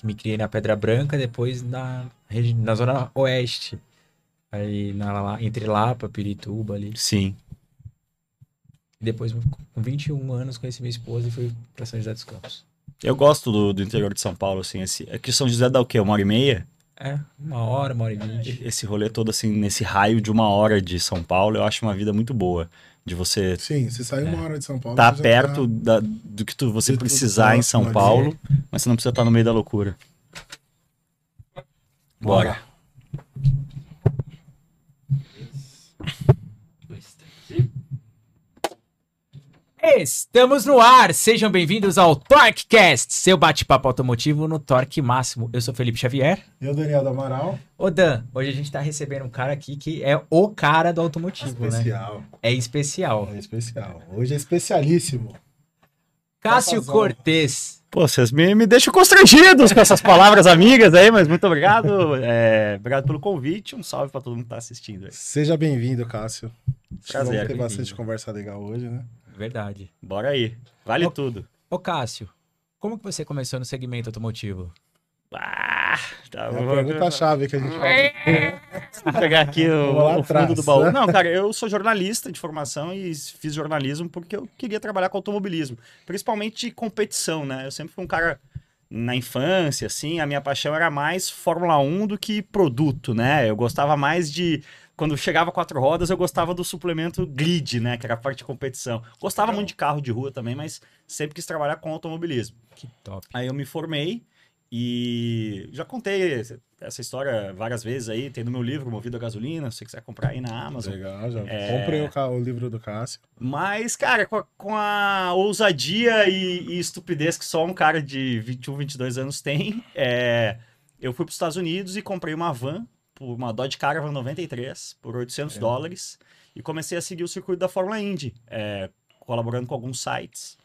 Que me criei na Pedra Branca, depois na, na Zona Oeste. Aí na, entre Lapa, Pirituba ali. Sim. E depois, com 21 anos, conheci minha esposa e fui pra São José dos Campos. Eu gosto do, do interior de São Paulo, assim. Esse, é que São José dá o quê? Uma hora e meia? É, uma hora, uma hora e vinte. Esse rolê todo, assim, nesse raio de uma hora de São Paulo, eu acho uma vida muito boa. De você Sim, você sai uma hora de São Paulo. estar você já perto tá- da- do que tu, você de precisar em São. Paulo, mas você não precisa estar no meio da loucura. Bora. Estamos no ar! Sejam bem-vindos ao TorqueCast, seu bate-papo automotivo no Torque Máximo. Eu sou Felipe Xavier. Eu, Daniel do Amaral. Ô Dan, hoje a gente tá recebendo um cara aqui que é o cara do automotivo, né? Especial. É especial. É especial. Hoje é especialíssimo. Cássio Papazão. Cortez. Pô, vocês me, me deixam constrangidos com essas palavras amigas aí, mas muito obrigado. É, obrigado pelo convite. Um salve pra todo mundo que tá assistindo aí. Seja bem-vindo, Cássio. Prazer, Vamos ter bastante conversa legal hoje, né? Verdade. Bora aí. Vale Ô- tudo. Ô Cássio, como que você começou no segmento automotivo? Ah, tá, É vou- pergunta-chave que a gente Vou pegar aqui o, o fundo do baú. Não, cara, eu sou jornalista de formação e fiz jornalismo porque eu queria trabalhar com automobilismo, principalmente de competição, né? Eu sempre fui um cara na infância, assim, a minha paixão era mais Fórmula 1 do que produto, né? Eu gostava mais de quando chegava quatro rodas, eu gostava do suplemento grid, né, que era a parte de competição. Gostava muito de carro de rua também, mas sempre quis trabalhar com automobilismo. Que top. Aí eu me formei e já contei essa história várias vezes aí, tem no meu livro Movido a Gasolina, se você quiser comprar aí na Amazon. Legal, já É. comprei o, o livro do Cássio. Mas, cara, com a, com a ousadia e, e estupidez que só um cara de 21, 22 anos tem, é, eu fui para os Estados Unidos e comprei uma van, por uma Dodge Caravan 93, por 800 É. dólares, e comecei a seguir o circuito da Fórmula Indy, é, colaborando com alguns sites.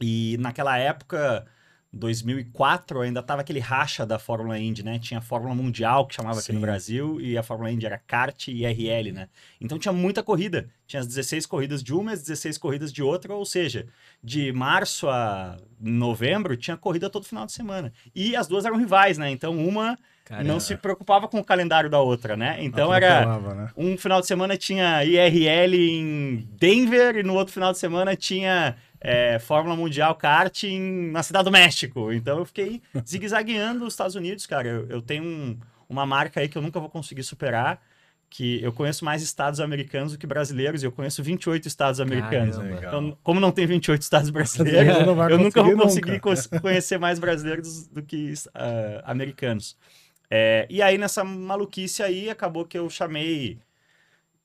E naquela época, 2004, ainda tava aquele racha da Fórmula Indy, né? Tinha a Fórmula Mundial, que chamava aqui no Sim. Brasil, e a Fórmula Indy era kart e RL, né? Então tinha muita corrida. Tinha as 16 corridas de uma e as 16 corridas de outra, ou seja, de março a novembro tinha corrida todo final de semana. E as duas eram rivais, né? Então uma Caramba. não se preocupava com o calendário da outra, né? Então era né? um final de semana tinha IRL em Denver e no outro final de semana tinha é, Fórmula Mundial kart em- na Cidade do México. Então eu fiquei zigue-zagueando os Estados Unidos, cara. Eu, eu tenho um- uma marca aí que eu nunca vou conseguir superar, que eu conheço mais estados americanos do que brasileiros, e eu conheço 28 estados americanos. Caramba. Então, como não tem 28 estados brasileiros, eu nunca vou conseguir cons- conhecer mais brasileiros do que ah, americanos. É, e aí, nessa maluquice aí, acabou que eu chamei.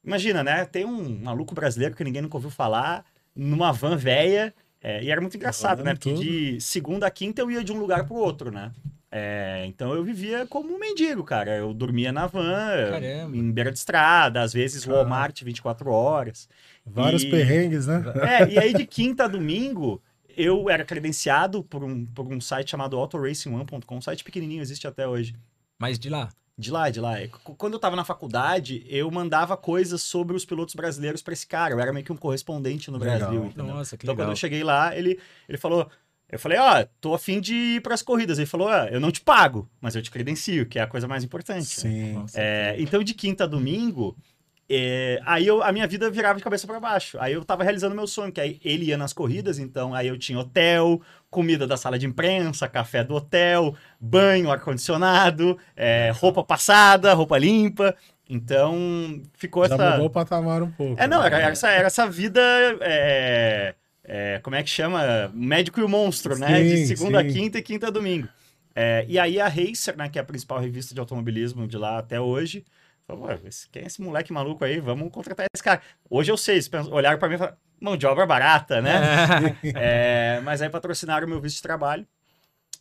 Imagina, né? Tem um maluco brasileiro que ninguém nunca ouviu falar, numa van velha. é, e era muito engraçado, né? Porque de segunda a quinta eu ia de um lugar pro outro, né? É, então eu vivia como um mendigo, cara. Eu dormia na van, Caramba. em beira de estrada, às vezes Caramba. Walmart 24 horas. Vários E- perrengues, né? é, e aí de quinta a domingo, eu era credenciado por um, por um site chamado autoracing1.com, um site pequenininho, existe até hoje. Mas de lá. De lá, de lá. Quando eu tava na faculdade, eu mandava coisas sobre os pilotos brasileiros pra esse cara. Eu era meio que um correspondente no Legal. Brasil. entendeu? Nossa, que Então, legal. quando eu cheguei lá, ele, ele falou. Eu falei, ó, tô afim de ir pras corridas. Ele falou, ó, eu não te pago, mas eu te credencio, que é a coisa mais importante. né? Sim. Nossa, É, então, de quinta a domingo, é, aí eu, a minha vida virava de cabeça para baixo. Aí eu tava realizando meu sonho, que aí ele ia nas corridas, então aí eu tinha hotel, comida da sala de imprensa, café do hotel, banho, ar-condicionado, é, roupa passada, roupa limpa. Então, ficou Já essa. mudou o patamar um pouco. É, não, né? era, era essa, era essa vida. é, é, como é que chama? Médico e o monstro, né? De Sim, segunda a sim. quinta e quinta a domingo. É, e aí a Racer, né, que é a principal revista de automobilismo de lá até hoje, falou: "Ué, esse- quem é esse moleque maluco aí? Vamos contratar esse cara. Hoje eu sei, eles olharam pra mim e falaram: mão de obra barata, né? É, mas aí patrocinaram o meu visto de trabalho.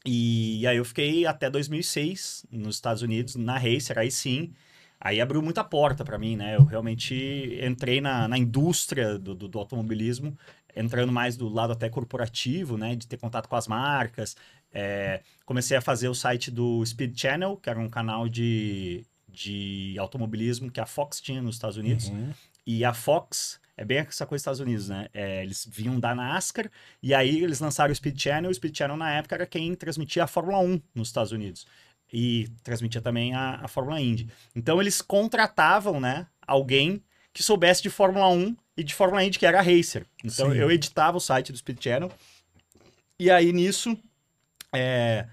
E aí eu fiquei até 2006 nos Estados Unidos, na Racer, aí sim. Aí abriu muita porta para mim, né? Eu realmente entrei na, na indústria do, do, do automobilismo, entrando mais do lado até corporativo, né? De ter contato com as marcas. É, comecei a fazer o site do Speed Channel, que era um canal de, de automobilismo que a Fox tinha nos Estados Unidos. Uhum. E a Fox é bem essa coisa dos Estados Unidos, né? É, eles vinham da NASCAR e aí eles lançaram o Speed Channel. O Speed Channel, na época, era quem transmitia a Fórmula 1 nos Estados Unidos. E transmitia também a, a Fórmula Indy. Então eles contratavam, né, alguém que soubesse de Fórmula 1 e de Fórmula Indy, que era racer. Então Sim. eu editava o site do Speed Channel. E aí nisso, é,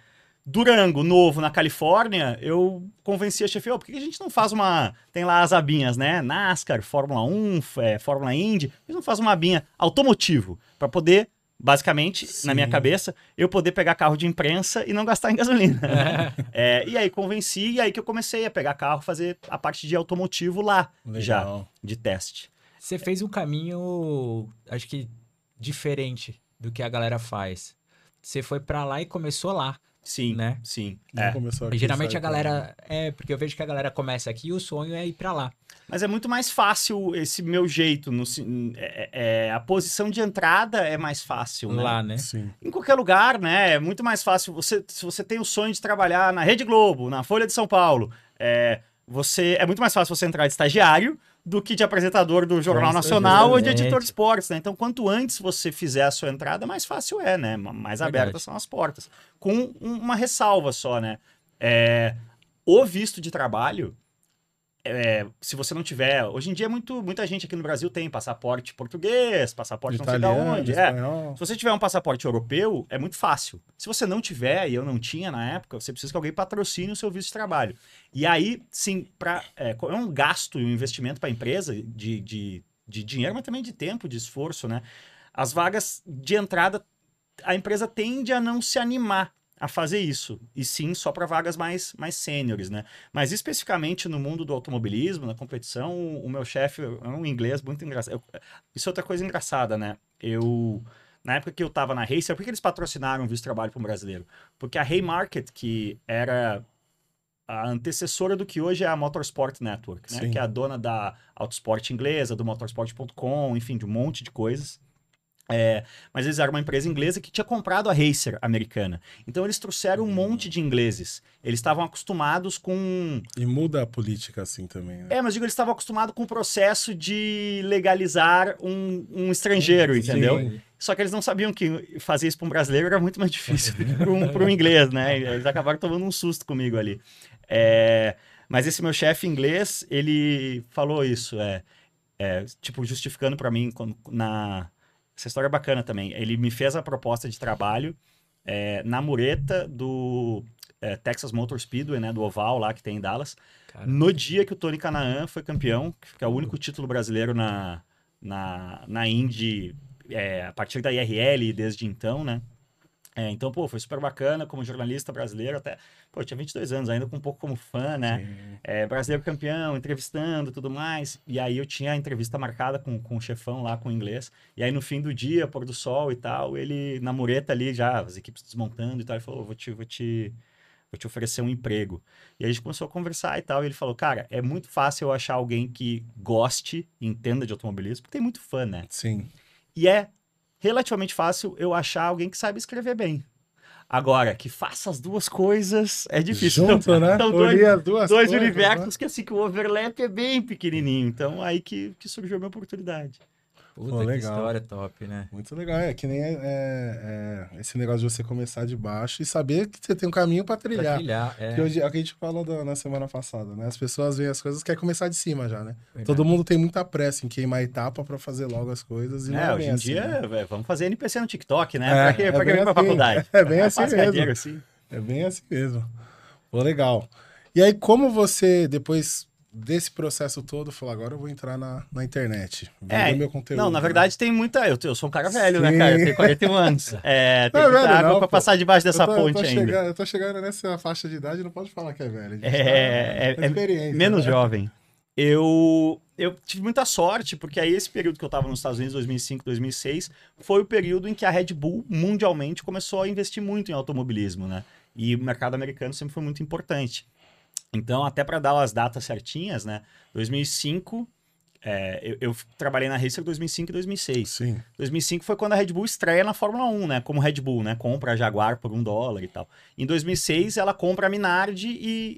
Durango, novo, na Califórnia, eu convenci a chefe, "Ô, por que a gente não faz uma... Tem lá as abinhas, né? NASCAR, Fórmula 1, f- é, Fórmula Indy. Por que não faz uma abinha automotivo? Para poder, basicamente, na minha Sim. cabeça, eu poder pegar carro de imprensa e não gastar em gasolina. É, e aí convenci, e aí que eu comecei a pegar carro, fazer a parte de automotivo lá, já, Legal. de teste. Você fez um caminho, acho que diferente do que a galera faz. Você foi pra lá e começou lá, Sim, né? sim. Não é. aqui, Geralmente a pra galera. É, porque eu vejo que a galera começa aqui e o sonho é ir pra lá. Mas é muito mais fácil esse meu jeito. No, si- é- é- a posição de entrada é mais fácil, né? Lá, né? Sim. Em qualquer lugar, né? É muito mais fácil. Você, se você tem o sonho de trabalhar na Rede Globo, na Folha de São Paulo, é, você, é muito mais fácil você entrar de estagiário do que de apresentador do Jornal Nacional ou de editor de esportes, né? Então, quanto antes você fizer a sua entrada, mais fácil é, né? Ma- Mais abertas são as portas. Com um- uma ressalva só, né? É, o visto de trabalho, é, se você não tiver... Hoje em dia, muito, muita gente aqui no Brasil tem passaporte português, passaporte não sei Italiano, onde. É, se você tiver um passaporte europeu, é muito fácil. Se você não tiver, e eu não tinha na época, você precisa que alguém patrocine o seu visto de trabalho. E aí, sim, pra, é, é um gasto e um investimento para a empresa de, de, de dinheiro, mas também de tempo, de esforço, né? As vagas de entrada, a empresa tende a não se animar a fazer isso. E sim, só para vagas mais, mais sêniores, né? Mas especificamente no mundo do automobilismo, na competição, o, o meu chefe é um inglês muito engraçado. Eu- isso é outra coisa engraçada, né? Eu na época que eu tava na Racer, por que eles patrocinaram o visto de trabalho para um brasileiro? Porque a Haymarket, que era a antecessora do que hoje é a Motorsport Network, né? Sim. Que é a dona da Autosport inglesa, do motorsport.com, enfim, de um monte de coisas. É, mas eles eram uma empresa inglesa que tinha comprado a Racer americana. Então eles trouxeram um monte de ingleses. Eles estavam acostumados com E muda a política assim também, né? é, mas digo, eles estavam acostumados com o processo de legalizar um, um estrangeiro, Sim. entendeu? Só que eles não sabiam que fazer isso para um brasileiro era muito mais difícil do que para um, um inglês, né? Eles acabaram tomando um susto comigo ali. É, mas esse meu chefe inglês, ele falou isso, é, é, tipo, justificando para mim na... Essa história é bacana também. Ele me fez a proposta de trabalho é, na mureta do é, Texas Motor Speedway, né? Do oval lá que tem em Dallas. Cara, No dia que o Tony Canaan foi campeão, que é o único título brasileiro na, na, na Indy é, a partir da IRL desde então, né? É, então, pô, foi super bacana como jornalista brasileiro, até, pô, tinha 22 anos, ainda com um pouco como fã, né? É, brasileiro campeão, entrevistando tudo mais. E aí eu tinha a entrevista marcada com, com o chefão lá, com o inglês. E aí no fim do dia, pôr do sol e tal, ele na mureta ali já, as equipes desmontando e tal, ele falou, vou te, vou te, vou te oferecer um emprego. E aí a gente começou a conversar e tal, e ele falou, cara, é muito fácil eu achar alguém que goste, entenda de automobilismo, porque tem muito fã, né? Sim. E é relativamente fácil eu achar alguém que sabe escrever bem. Agora, que faça as duas coisas é difícil. Junto, Então, né? Unir dois, as duas dois coisas, né? universos que assim, que o overlap é bem pequenininho. Então, aí que, que surgiu a minha oportunidade. Puta, Pô, que legal. história top, né? Muito legal. É que nem é, é- é esse negócio de você começar de baixo e saber que você tem um caminho pra Pra trilhar. trilhar, é. Que hoje, é o que a gente falou da- na semana passada, né? As pessoas veem as coisas querem começar de cima já, né? Verdade. Todo mundo tem muita pressa em queimar etapa pra fazer logo as coisas. E não É, é, hoje em assim, dia, né? é, vamos fazer NPC no TikTok, né? É, pra que, é pra que pra assim. faculdade? É bem assim mesmo. cadeira, assim. É bem assim mesmo. Pô, legal. E aí, como você, depois desse processo todo, falou, agora eu vou entrar na, na internet, vender É, meu conteúdo. Não, na né? verdade tem muita. Eu, eu sou um cara velho, né, Sim. cara? Eu tenho 41 anos. É, tem Não é muita velho, água não, pra pô. passar debaixo dessa eu tô, eu ponte tô ainda. Chegando, eu tô chegando nessa faixa de idade, não pode falar que é velho. É, tá é- é menos né? jovem. Eu, eu tive muita sorte, porque aí esse período que eu estava nos Estados Unidos, 2005, 2006, foi o período em que a Red Bull, mundialmente, começou a investir muito em automobilismo, né? E o mercado americano sempre foi muito importante. Então, até para dar as datas certinhas, né? 2005, é, eu, eu trabalhei na Racer 2005 e 2006. Sim. 2005 foi quando a Red Bull estreia na Fórmula 1, né? Como Red Bull, né? Compra a Jaguar por um dólar e tal. Em 2006, ela compra a Minardi e,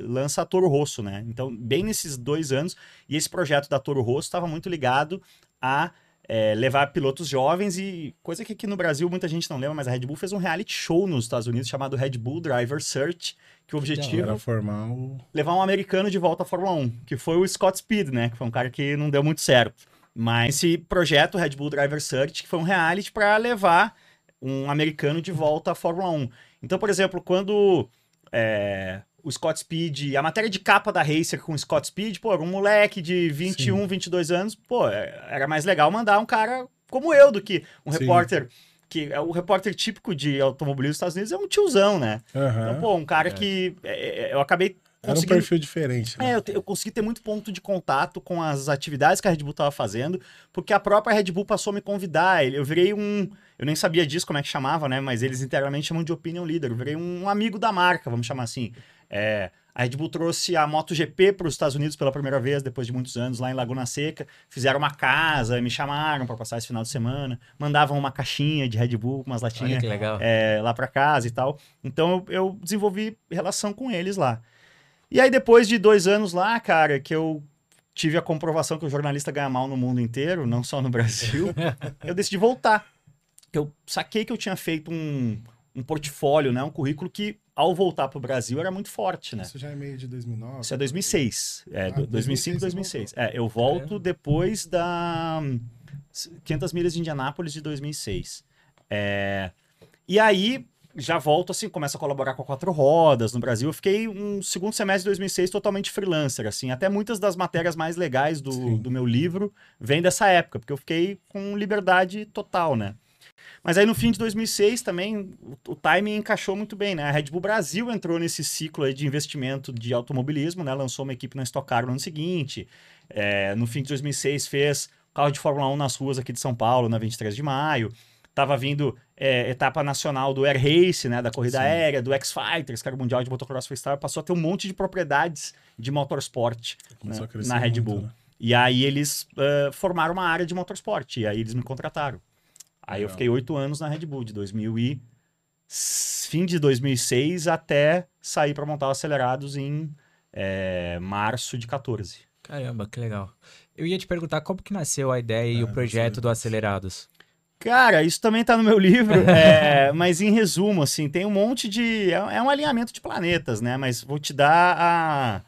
e lança a Toro Rosso, né? Então, bem nesses dois anos. E esse projeto da Toro Rosso estava muito ligado a é, levar pilotos jovens e coisa que aqui no Brasil muita gente não lembra, mas a Red Bull fez um reality show nos Estados Unidos chamado Red Bull Driver Search, que o objetivo Era formar o. levar um americano de volta à Fórmula 1, que foi o Scott Speed, né? Que foi um cara que não deu muito certo. Mas esse projeto Red Bull Driver Search, que foi um reality para levar um americano de volta à Fórmula 1. Então, por exemplo, quando é, o Scott Speed, a matéria de capa da Racer com o Scott Speed, pô, era um moleque de 21, 22 anos, pô, é, era mais legal mandar um cara como eu do que um Sim. repórter que é o repórter típico de automobilismo dos Estados Unidos é um tiozão, né? Aham. Então, pô, um cara É. que é, é, eu acabei Era um perfil diferente. né? é, eu, te- eu consegui ter muito ponto de contato com as atividades que a Red Bull estava fazendo, porque a própria Red Bull passou a me convidar. Eu virei um. Eu nem sabia disso, como é que chamava, né? Mas eles internamente chamam de opinion leader. Eu virei um amigo da marca, vamos chamar assim. É, a Red Bull trouxe a MotoGP para os Estados Unidos pela primeira vez, depois de muitos anos, lá em Laguna Seca. Fizeram uma casa, me chamaram para passar esse final de semana. Mandavam uma caixinha de Red Bull, umas latinhas é, lá para casa e tal. Então eu, eu desenvolvi relação com eles lá. E aí, depois de dois anos lá, cara, que eu tive a comprovação que o jornalista ganha mal no mundo inteiro, não só no Brasil, eu decidi voltar. Eu saquei que eu tinha feito um, um portfólio, né, um currículo que, ao voltar para o Brasil, era muito forte, né? Isso já é meio de 2009. Isso é 2006. É, Ah, do- 2005, 2006. É, eu volto depois da hum, 500 milhas de Indianápolis de 2006. É, e aí, já volto assim, começo a colaborar com a Quatro Rodas no Brasil. Eu fiquei um segundo semestre de 2006 totalmente freelancer, assim. Até muitas das matérias mais legais do, Sim. do meu livro vêm dessa época, porque eu fiquei com liberdade total, né? Mas aí no fim de 2006 também o, o timing encaixou muito bem, né? A Red Bull Brasil entrou nesse ciclo aí de investimento de automobilismo, né? Lançou uma equipe na Stock Car no ano seguinte. É, no fim de 2006 fez carro de Fórmula 1 nas ruas aqui de São Paulo, na 23 de maio. Tava vindo é, etapa nacional do Air Race, né? Da corrida Sim. aérea, do X-Fighters, que era o Mundial de Motocross Freestyle. Passou a ter um monte de propriedades de motorsport né, na Red muito, Bull. né? E aí eles eh, formaram uma área de motorsport. E aí eles me contrataram. Aí eu Legal. fiquei oito anos na Red Bull, de 2000 e... fim de 2006 até sair para montar o Acelerados em eh, março de 14. Caramba, que legal. Eu ia te perguntar como que nasceu a ideia e É, o projeto do Acelerados. Cara, isso também tá no meu livro, é, mas em resumo, assim, tem um monte de. É, é um alinhamento de planetas, né? Mas vou te dar a,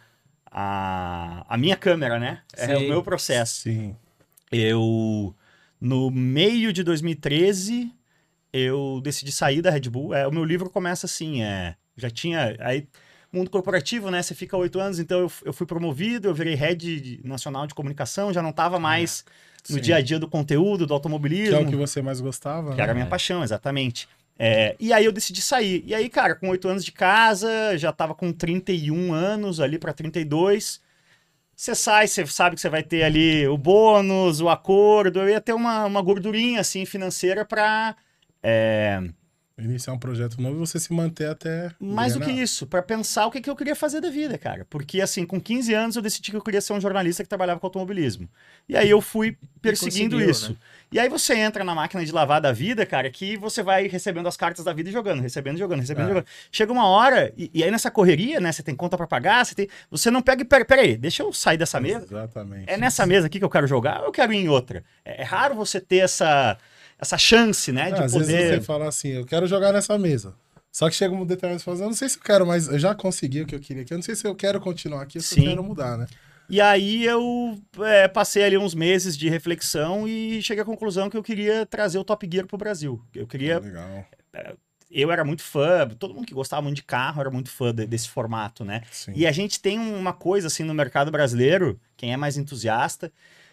a, a minha câmera, né? É Sim. o meu processo. Sim. Eu, no meio de 2013, eu decidi sair da Red Bull. É, o meu livro começa assim, é, já tinha, aí, mundo corporativo, né, você fica oito anos, então eu, eu fui promovido, eu virei head nacional de comunicação, já não estava mais no Sim. dia a dia do conteúdo, do Que automobilismo, é o que você mais gostava. que era a né? minha paixão, exatamente. É, e aí eu decidi sair. E aí, cara, com oito anos de casa, já tava com 31 anos ali para 32. Você sai, você sabe que você vai ter ali o bônus, o acordo. Eu ia ter uma, uma gordurinha assim financeira para Iniciar um projeto novo e você se manter até. mais do que isso, para pensar o que, que eu queria fazer da vida, cara. Porque assim, com 15 anos eu decidi que eu queria ser um jornalista que trabalhava com automobilismo. E aí eu fui perseguindo isso. né? E aí você entra na máquina de lavar da vida, cara, que você vai recebendo as cartas da vida e jogando, recebendo, jogando, recebendo, É. jogando. Chega uma hora, e, e aí nessa correria, né, você tem conta pra pagar, você tem... Você não pega e pera, peraí, deixa eu sair dessa mesa. Exatamente. É nessa mesa aqui que eu quero jogar ou eu quero ir em outra? É, é raro você ter essa, essa chance, né, Ah, de às vezes poder... você fala assim, eu quero jogar nessa mesa. Só que chega um determinado e fala assim, eu não sei se eu quero mais, eu já consegui o que eu queria aqui, eu não sei se eu quero continuar aqui ou se Sim. eu quero mudar, né? E aí eu é, passei ali uns meses de reflexão e cheguei à conclusão que eu queria trazer o Top Gear pro Brasil. Eu queria Legal. eu era muito fã, todo mundo que gostava muito de carro era muito fã de- desse formato, né? Sim. E a gente tem uma coisa assim no mercado brasileiro, quem é mais entusiasta,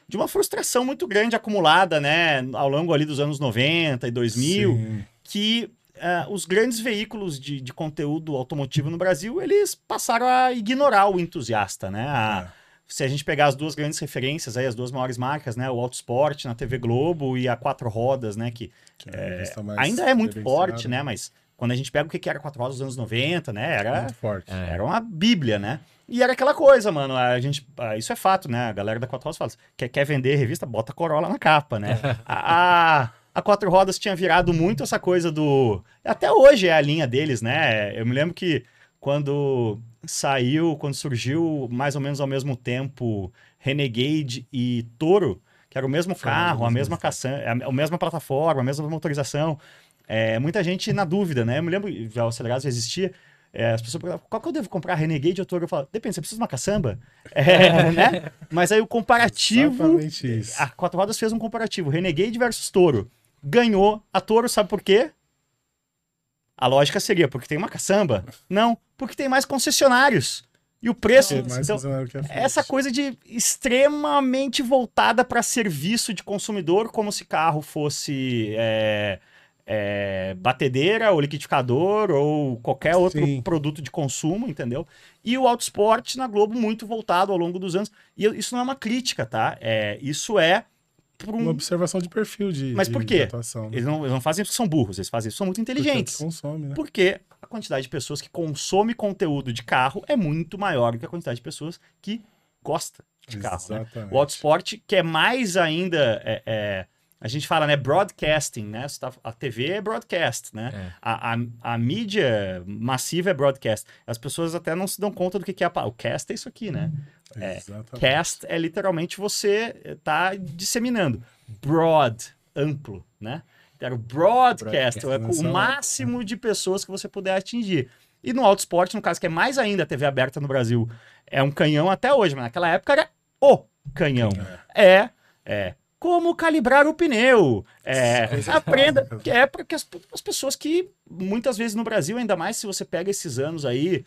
de uma frustração muito grande acumulada, né, ao longo ali dos anos 90 e 2000, Sim. que ah, os grandes veículos de, de conteúdo automotivo no Brasil, eles passaram a ignorar o entusiasta, né? A- É. se a gente pegar as duas grandes referências, aí, as duas maiores marcas, né? O Autosport na TV Globo e a Quatro Rodas, né? Que Que é mais ainda é muito forte, né? Mas quando a gente pega o que era Quatro Rodas dos anos 90, né? Era, Muito forte. É. era uma bíblia, né? E era aquela coisa, mano. A gente, ah, isso é fato, né? A galera da Quatro Rodas fala: quer, quer vender revista, bota Corolla na capa, né? a, a, a Quatro Rodas tinha virado muito essa coisa do. Até hoje é a linha deles, né? Eu me lembro que quando saiu, quando surgiu mais ou menos ao mesmo tempo Renegade e Toro, que era o mesmo carro, a mesma caçamba, a mesma plataforma, a mesma motorização. É, muita gente na dúvida, né? Eu me lembro, já o Acelerados já existia, é, as pessoas perguntavam, qual que eu devo comprar? Renegade ou Toro? Eu falo, depende, você precisa de uma caçamba? É, né? Mas aí o comparativo... Exatamente isso. A Quatro Rodas fez um comparativo, Renegade versus Toro. Ganhou a Toro, sabe por quê? A lógica seria, porque tem uma caçamba? Não, porque tem mais concessionários. E o preço... Mais então, essa coisa de extremamente voltada para serviço de consumidor, como se carro fosse é, é, batedeira ou liquidificador ou qualquer outro Sim. produto de consumo, entendeu? E o autosport na Globo muito voltado ao longo dos anos. E isso não é uma crítica, tá? É, isso é por um- Uma observação de perfil de, Mas por quê? atuação. né? Eles não, eles não fazem isso porque são burros, eles fazem isso porque são muito Porque inteligentes. consome, né? Porque a quantidade de pessoas que consome conteúdo de carro é muito maior do que a quantidade de pessoas que gosta de carro. Né? O autosport, que é mais ainda. é- é, a gente fala, né? Broadcasting, né? Tá- a TV é broadcast, né? É. A, a, a mídia massiva é broadcast. As pessoas até não se dão conta do que que é a O cast é isso aqui, né? é, Exatamente. Cast é literalmente você tá disseminando. Broad, amplo, né? Era o broadcast, Broadcast, é o máximo de pessoas que você puder atingir. E no autosport, no caso que é mais ainda a TV aberta no Brasil, é um canhão até hoje, mas naquela época era o canhão. É, é. Como calibrar o pneu. É, Coisa aprenda. básica. Que é porque as, as pessoas que, muitas vezes no Brasil, ainda mais se você pega esses anos aí,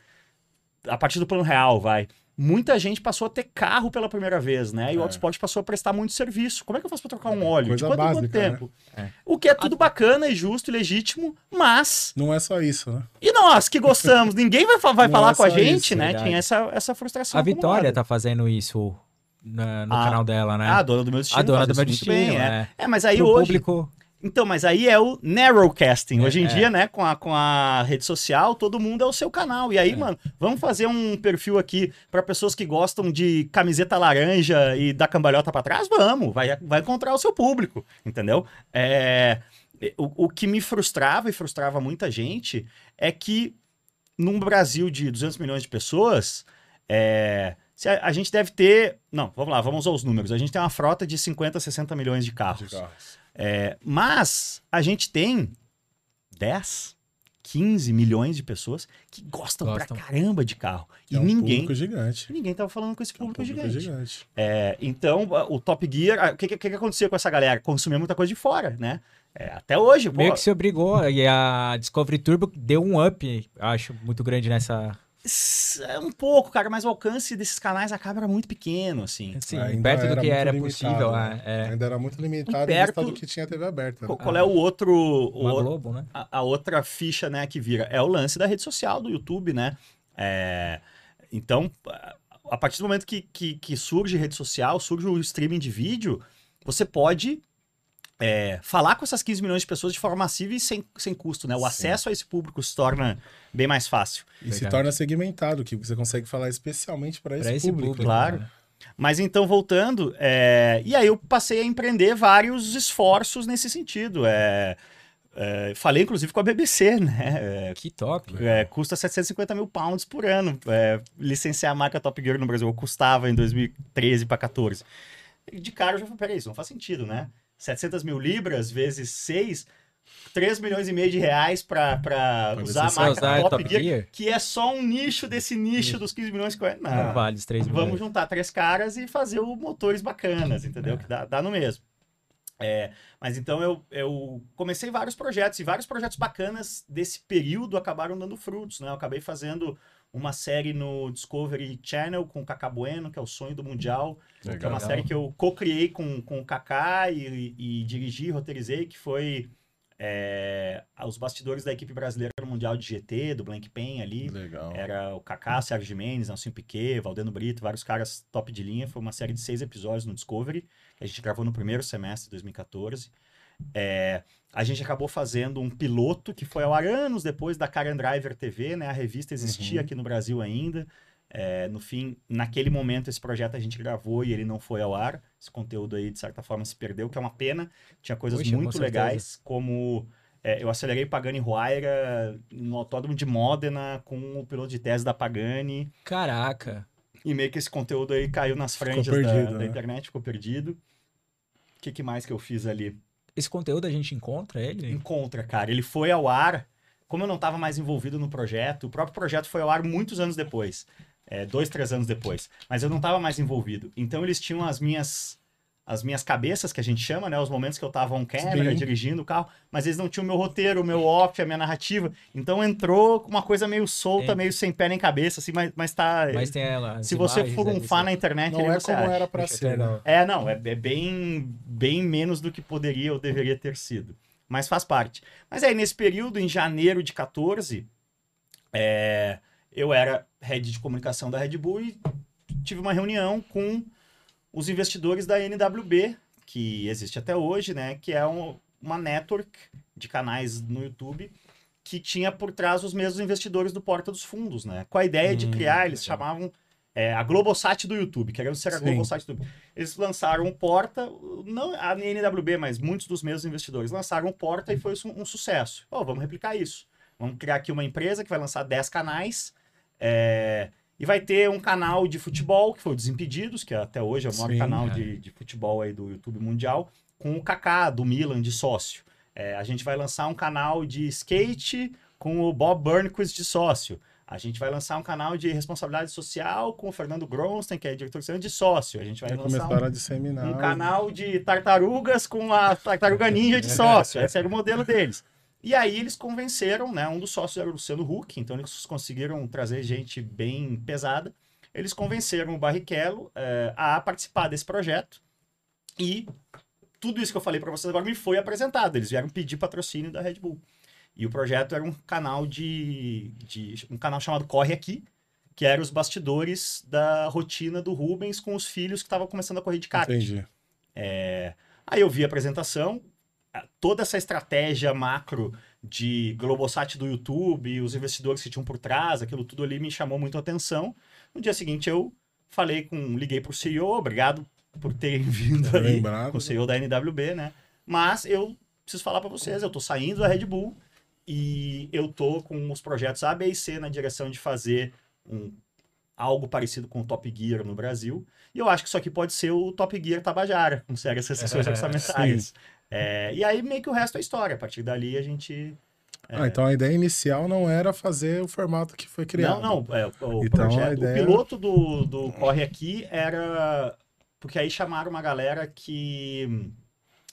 a partir do plano real, vai. Muita gente passou a ter carro pela primeira vez, né? E o É. autosport passou a prestar muito serviço. Como é que eu faço pra trocar um óleo? Coisa de quanto, em quanto básica, né? tempo? É. O que é tudo bacana e justo e legítimo, mas. Não é só isso, né? E nós que gostamos? Ninguém vai, vai falar é com a gente, isso, né? verdade. Tinha essa, essa frustração. A Vitória acumulada. tá fazendo isso na- no Ah. canal dela, né? A dona do meu destino. A dona do meu destino, bem, é. é. É, mas aí Pro hoje. público. Então, mas aí é o narrowcasting. Hoje em É, dia, né, com a, com a rede social, todo mundo é o seu canal. E aí, mano, vamos fazer um perfil aqui para pessoas que gostam de camiseta laranja e da cambalhota para trás? Vamos, vai, vai encontrar o seu público, entendeu? É, o, o que me frustrava e frustrava muita gente é que num Brasil de 200 milhões de pessoas, é, se a, a gente deve ter. Não, vamos lá, vamos aos números. A gente tem uma frota de 50, 60 milhões de carros. De carros. É, mas a gente tem 10, 15 milhões de pessoas que gostam, Gostam. pra caramba de carro. Que e é um ninguém. público gigante. Ninguém tava falando com esse É um público, público gigante. gigante. É, então, o Top Gear, o que, que, que acontecia com essa galera? Consumia muita coisa de fora, né? É, até hoje, pô, Meio que se obrigou. E a Discovery Turbo deu um up, acho, muito grande nessa. É um pouco, cara, mas o alcance desses canais acaba era muito pequeno, assim. Assim, Ainda perto do que era limitado, possível. né? é, é. Ainda era muito limitado E perto- do que tinha TV aberta. Qual, né? qual é o outro. o Globo, né? a, a outra ficha, né, que vira é o lance da rede social, do YouTube, né? É, então, a- a partir do momento que, que, que surge rede social, surge o streaming de vídeo, você pode é, falar com essas 15 milhões de pessoas de forma massiva e sem, sem custo, né? O Sim. acesso a esse público se torna bem mais fácil. E se torna segmentado, que você consegue falar especialmente para esse, esse público. público. claro. né? Mas então, voltando, é, e aí eu passei a empreender vários esforços nesse sentido. É, é, falei, inclusive, com a BBC, né? É, Que top. É, custa 750 mil pounds por ano é, licenciar a marca Top Gear no Brasil. Custava em 2013 para 14. De cara eu já falei, peraí, isso não faz sentido, né? 700 mil libras vezes 6, 3 milhões e meio de reais para usar a marca usar a Top, Gear, Gear? que é só um nicho desse nicho dos 15 milhões que... Não Não, vale os 3 vamos juntar três caras e fazer o motores bacanas, entendeu? É. Que dá, dá no mesmo. É, mas então eu, eu comecei vários projetos e vários projetos bacanas desse período acabaram dando frutos, né? Eu acabei fazendo uma série no Discovery Channel com o Kaká Bueno, que é o sonho do Mundial, que é uma Legal. série que eu co-criei com, com o Kaká e, e dirigi, roteirizei, que foi é, os bastidores da equipe brasileira no Mundial de GT, do Blank Pen ali. Legal. Era o Kaká, Sérgio Jimenez, Nelson Piquet, Valdeno Brito, vários caras top de linha. Foi uma série de seis episódios no Discovery, que a gente gravou no primeiro semestre de 2014. É, a gente acabou fazendo um piloto que foi ao ar anos depois da Karen Driver TV, né? A revista existia Uhum. aqui no Brasil ainda. É, no fim, naquele momento, esse projeto a gente gravou e ele não foi ao ar. Esse conteúdo aí, de certa forma, se perdeu, que é uma pena. Tinha coisas Poxa, muito legais, como é, eu acelerei Pagani Huayra no autódromo de Modena com o piloto de tese da Pagani. Caraca. E meio que esse conteúdo aí caiu nas franjas da, perdido, da né? internet, ficou perdido. que, que mais que eu fiz ali? Esse conteúdo a gente encontra ele? Encontra, cara. Ele foi ao ar. Como eu não estava mais envolvido no projeto, o próprio projeto foi ao ar muitos anos depois. É, dois, três anos depois. Mas eu não estava mais envolvido. Então eles tinham as minhas as minhas cabeças, que a gente chama, né? Os momentos que eu tava on camera, Sim. dirigindo o carro, mas eles não tinham o meu roteiro, o meu off, a minha narrativa. Então entrou com uma coisa meio solta, É. meio sem pé nem cabeça, assim, mas, mas tá. Mas tem ela. se você for um fã na internet, Não ele é você como acha. era pra ser. legal. né? É, não, é, é bem, bem menos do que poderia ou deveria ter sido. Mas faz parte. Mas aí, nesse período, em janeiro de 14, é, eu era head de comunicação da Red Bull e tive uma reunião com os investidores da NWB, que existe até hoje, né? Que é um- uma network de canais no YouTube que tinha por trás os mesmos investidores do Porta dos Fundos, né? Com a ideia de Hum, criar, eles legal. chamavam é, a Globosat do YouTube, querendo ser a Sim. Globosat do YouTube. Eles lançaram o Porta, não a NWB, mas muitos dos mesmos investidores lançaram o Porta e foi um, um sucesso. Pô, vamos replicar isso. Vamos criar aqui uma empresa que vai lançar 10 canais é, e vai ter um canal de futebol, que foi o Desimpedidos, que até hoje é o maior Sim, canal é. de, de futebol aí do YouTube mundial, com o Kaká, do Milan, de sócio. É, a gente vai lançar um canal de skate com o Bob Burnquist de sócio. A gente vai lançar um canal de responsabilidade social com o Fernando Gronstein, que é diretor de sócio. A gente vai lançar um, a disseminar. um canal de tartarugas com a tartaruga ninja de sócio. Esse era o modelo deles. E aí eles convenceram, né? Um dos sócios era o Luciano Huck, então eles conseguiram trazer gente bem pesada. Eles convenceram o Barrichello eh, a participar desse projeto. E tudo isso que eu falei para vocês agora me foi apresentado. Eles vieram pedir patrocínio da Red Bull. E o projeto era um canal de, de um canal chamado Corre Aqui, que era os bastidores da rotina do Rubens com os filhos que estavam começando a correr de kart. Entendi. É, Aí eu vi a apresentação, toda essa estratégia macro de Globosat do YouTube, os investidores que tinham por trás, aquilo tudo ali me chamou muito a atenção. No dia seguinte eu falei com, liguei pro CEO, obrigado por terem vindo aí, Lembrado. com o CEO da NWB, né? Mas eu preciso falar para vocês, eu tô saindo da Red Bull e eu tô com os projetos A, B e C na direção de fazer um algo parecido com o Top Gear no Brasil. E eu acho que isso aqui pode ser o Top Gear Tabajara, com sérias recessões orçamentárias. É, e aí meio que o resto é história. A partir dali a gente. Ah, então a ideia inicial não era fazer o formato que foi criado. Não, não. é, o, Então, projeto, ideia- o piloto do, do Corre Aqui era. Porque aí chamaram uma galera que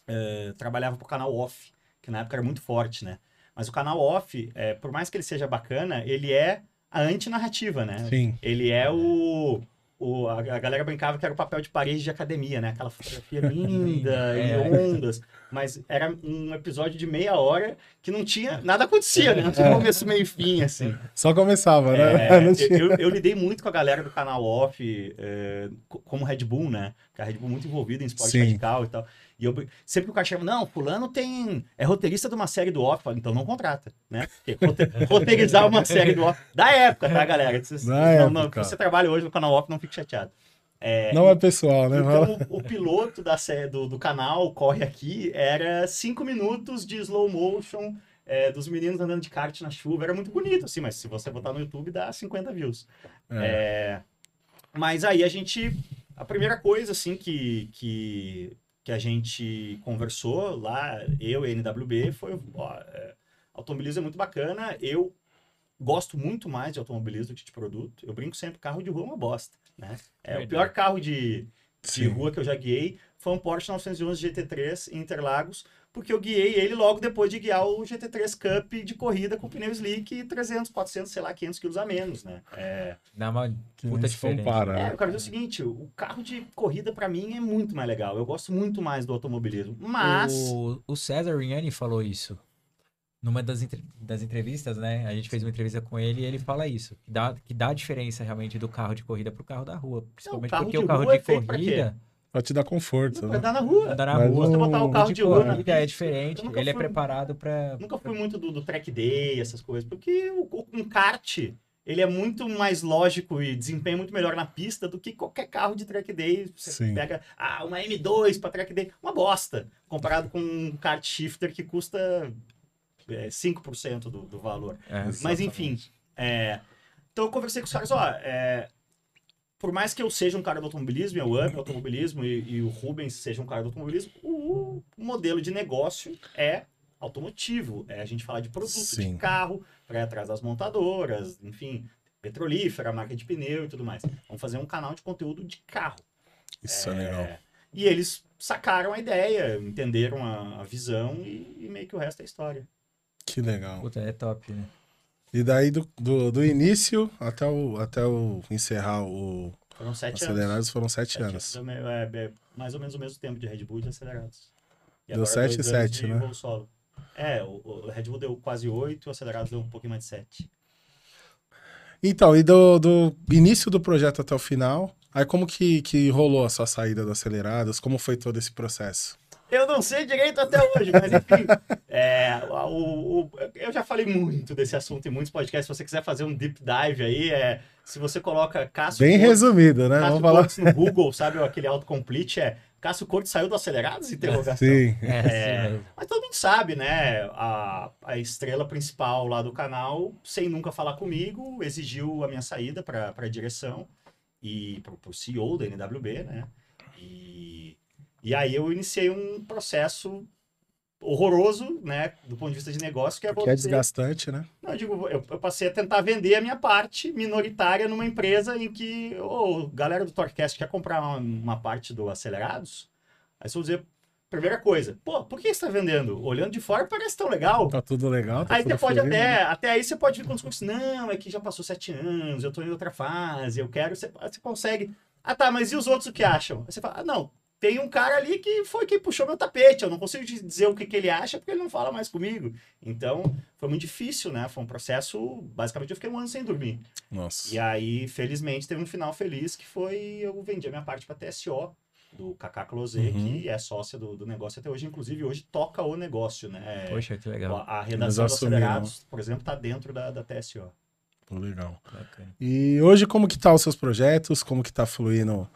é, trabalhava pro canal off, que na época era muito forte, né? Mas o canal off, é, por mais que ele seja bacana, ele é a antinarrativa, né? Sim. Ele é o. o a, a galera brincava que era o papel de parede de academia, né? Aquela fotografia linda e É. ondas. Mas era um episódio de meia hora que não tinha. Nada acontecia, né? Não tinha começo, meio e fim, assim. Só começava, né? É, tinha- eu, eu lidei muito com a galera do canal off, é, co- como Red Bull, né? Porque a Red Bull é muito envolvida em esporte Sim. radical e tal. E eu, sempre que o cara chama, não, fulano tem. É roteirista de uma série do off, então não contrata, né? Porque roteirizar uma série do off. Da época, tá, galera? Da não, não, você trabalha hoje no canal off, não fique chateado. É, Não é pessoal, né? Então, o, o piloto da série, do, do canal Corre Aqui era cinco minutos de slow motion é, dos meninos andando de kart na chuva. Era muito bonito, assim, mas se você botar no YouTube dá 50 views. É. É, mas aí a gente. A primeira coisa, assim, que, que, que a gente conversou lá, eu e a NWB, foi: ó, é, automobilismo é muito bacana. Eu gosto muito mais de automobilismo do que de produto. Eu brinco sempre: carro de rua é uma bosta. Né? É, o pior carro de, de Sim. rua que eu já guiei foi um Porsche 911 GT3 em Interlagos, porque eu guiei ele logo depois de guiar o GT3 Cup de corrida com pneu slick e 300, 400, sei lá, 500 quilos a menos, né? É, Dá uma puta diferença. compara, é, eu quero dizer o seguinte, o carro de corrida pra mim é muito mais legal, eu gosto muito mais do automobilismo, mas... O, o César Riani falou isso. Numa das, entre- das entrevistas, né? A gente fez uma entrevista com ele e ele fala isso. Que dá, que dá a diferença realmente do carro de corrida pro carro da rua. Principalmente carro porque o carro é de quê? corrida, Pra te dar conforto, Pra né? andar na rua. andar na Mas rua. Você botar o carro de de rua na corrida é diferente. Ele é fui- preparado pra. Nunca fui muito do, do track day, essas coisas, porque o, o- um kart, ele é muito mais lógico e desempenha muito melhor na pista do que qualquer carro de track day. Você Sim. pega ah, uma M2 para track day, uma bosta, comparado com um kart shifter que custa é, 5% do, do valor. É. Mas enfim, é, então eu conversei com os caras, ó, é, por mais que eu seja um cara do automobilismo, eu ame automobilismo e, e o Rubens seja um cara do automobilismo, o o modelo de negócio é automotivo, é a gente falar de produto, Sim. de carro, para ir atrás das montadoras, enfim, petrolífera, marca de pneu e tudo mais. Vamos fazer um canal de conteúdo de carro. Isso é, legal. E eles sacaram a ideia, entenderam a, a visão e, e meio que o resto é história. Que legal. Puta, é top, né? E daí, do, do, do início até o, até o encerrar o Foram sete Acelerados anos. foram sete, Sete anos. anos, é, é mais ou menos o mesmo tempo de Red Bull e de acelerados. E Deu sete e sete, né? É, o, o Red Bull deu quase oito, o acelerados deu um pouquinho mais de sete. Então, e do, do início do projeto até o final, aí como que, que rolou a sua saída do Acelerados? Como foi todo esse processo? Eu não sei direito até hoje, mas enfim. é, o, o- eu já falei muito desse assunto em muitos podcasts. Se você quiser fazer um deep dive aí, é, se você coloca Cássio Bem Cortes- resumido, né? Cássio Vamos falar. Cortes no Google, sabe? Aquele autocomplete é Cássio Cortes saiu do Acelerados? Interrogação. Sim. É, É. assim mesmo. Mas todo mundo sabe, né? A, a estrela principal lá do canal, sem nunca falar comigo, exigiu a minha saída para a direção e para o CEO da NWB, né? E, e aí eu iniciei um processo horroroso, né? Do ponto de vista de negócio, que é Que é você- desgastante, né? não, eu digo, eu, eu passei a tentar vender a minha parte minoritária numa empresa em que, ô, galera do Torcast quer comprar uma, uma parte do Acelerados? Aí você vai dizer, primeira coisa, pô, por que você está vendendo? Olhando de fora parece tão legal. Tá tudo legal. Tá Aí tudo você pode fluindo, até, né? até aí você pode vir com discurso, não, é que já passou sete anos, eu tô em outra fase, eu quero, você, você consegue. Ah tá, mas e os outros o que acham? Aí você fala, ah não, tem um cara ali que foi quem puxou meu tapete, eu não consigo dizer o que, que ele acha porque ele não fala mais comigo. Então, foi muito difícil, né? Foi um processo, basicamente eu fiquei um ano sem dormir. Nossa. E aí, felizmente, teve um final feliz que foi, eu vendi a minha parte pra TSO, do Kaká Closé, Uhum. que é sócia do, do negócio até hoje, inclusive hoje toca o negócio, né? Poxa, que legal. A a redação do assumiram. Acelerados, por exemplo, está dentro da, da TSO. Pô, Legal. Bacana. E hoje, como que tá os seus projetos? Como que tá fluindo?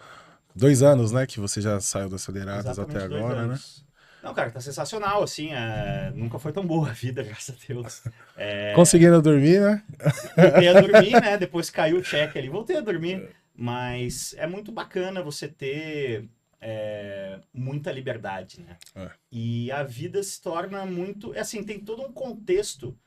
Dois anos, né? Que você já saiu do Acelerados Exatamente até agora, né? anos. Não, cara, tá sensacional, assim, é, nunca foi tão boa a vida, graças a Deus. É, Conseguindo dormir, né? voltei a dormir, né? Depois caiu o cheque ali, voltei a dormir. Mas é muito bacana você ter é, muita liberdade, né? É. E a vida se torna muito. é Assim, tem todo um contexto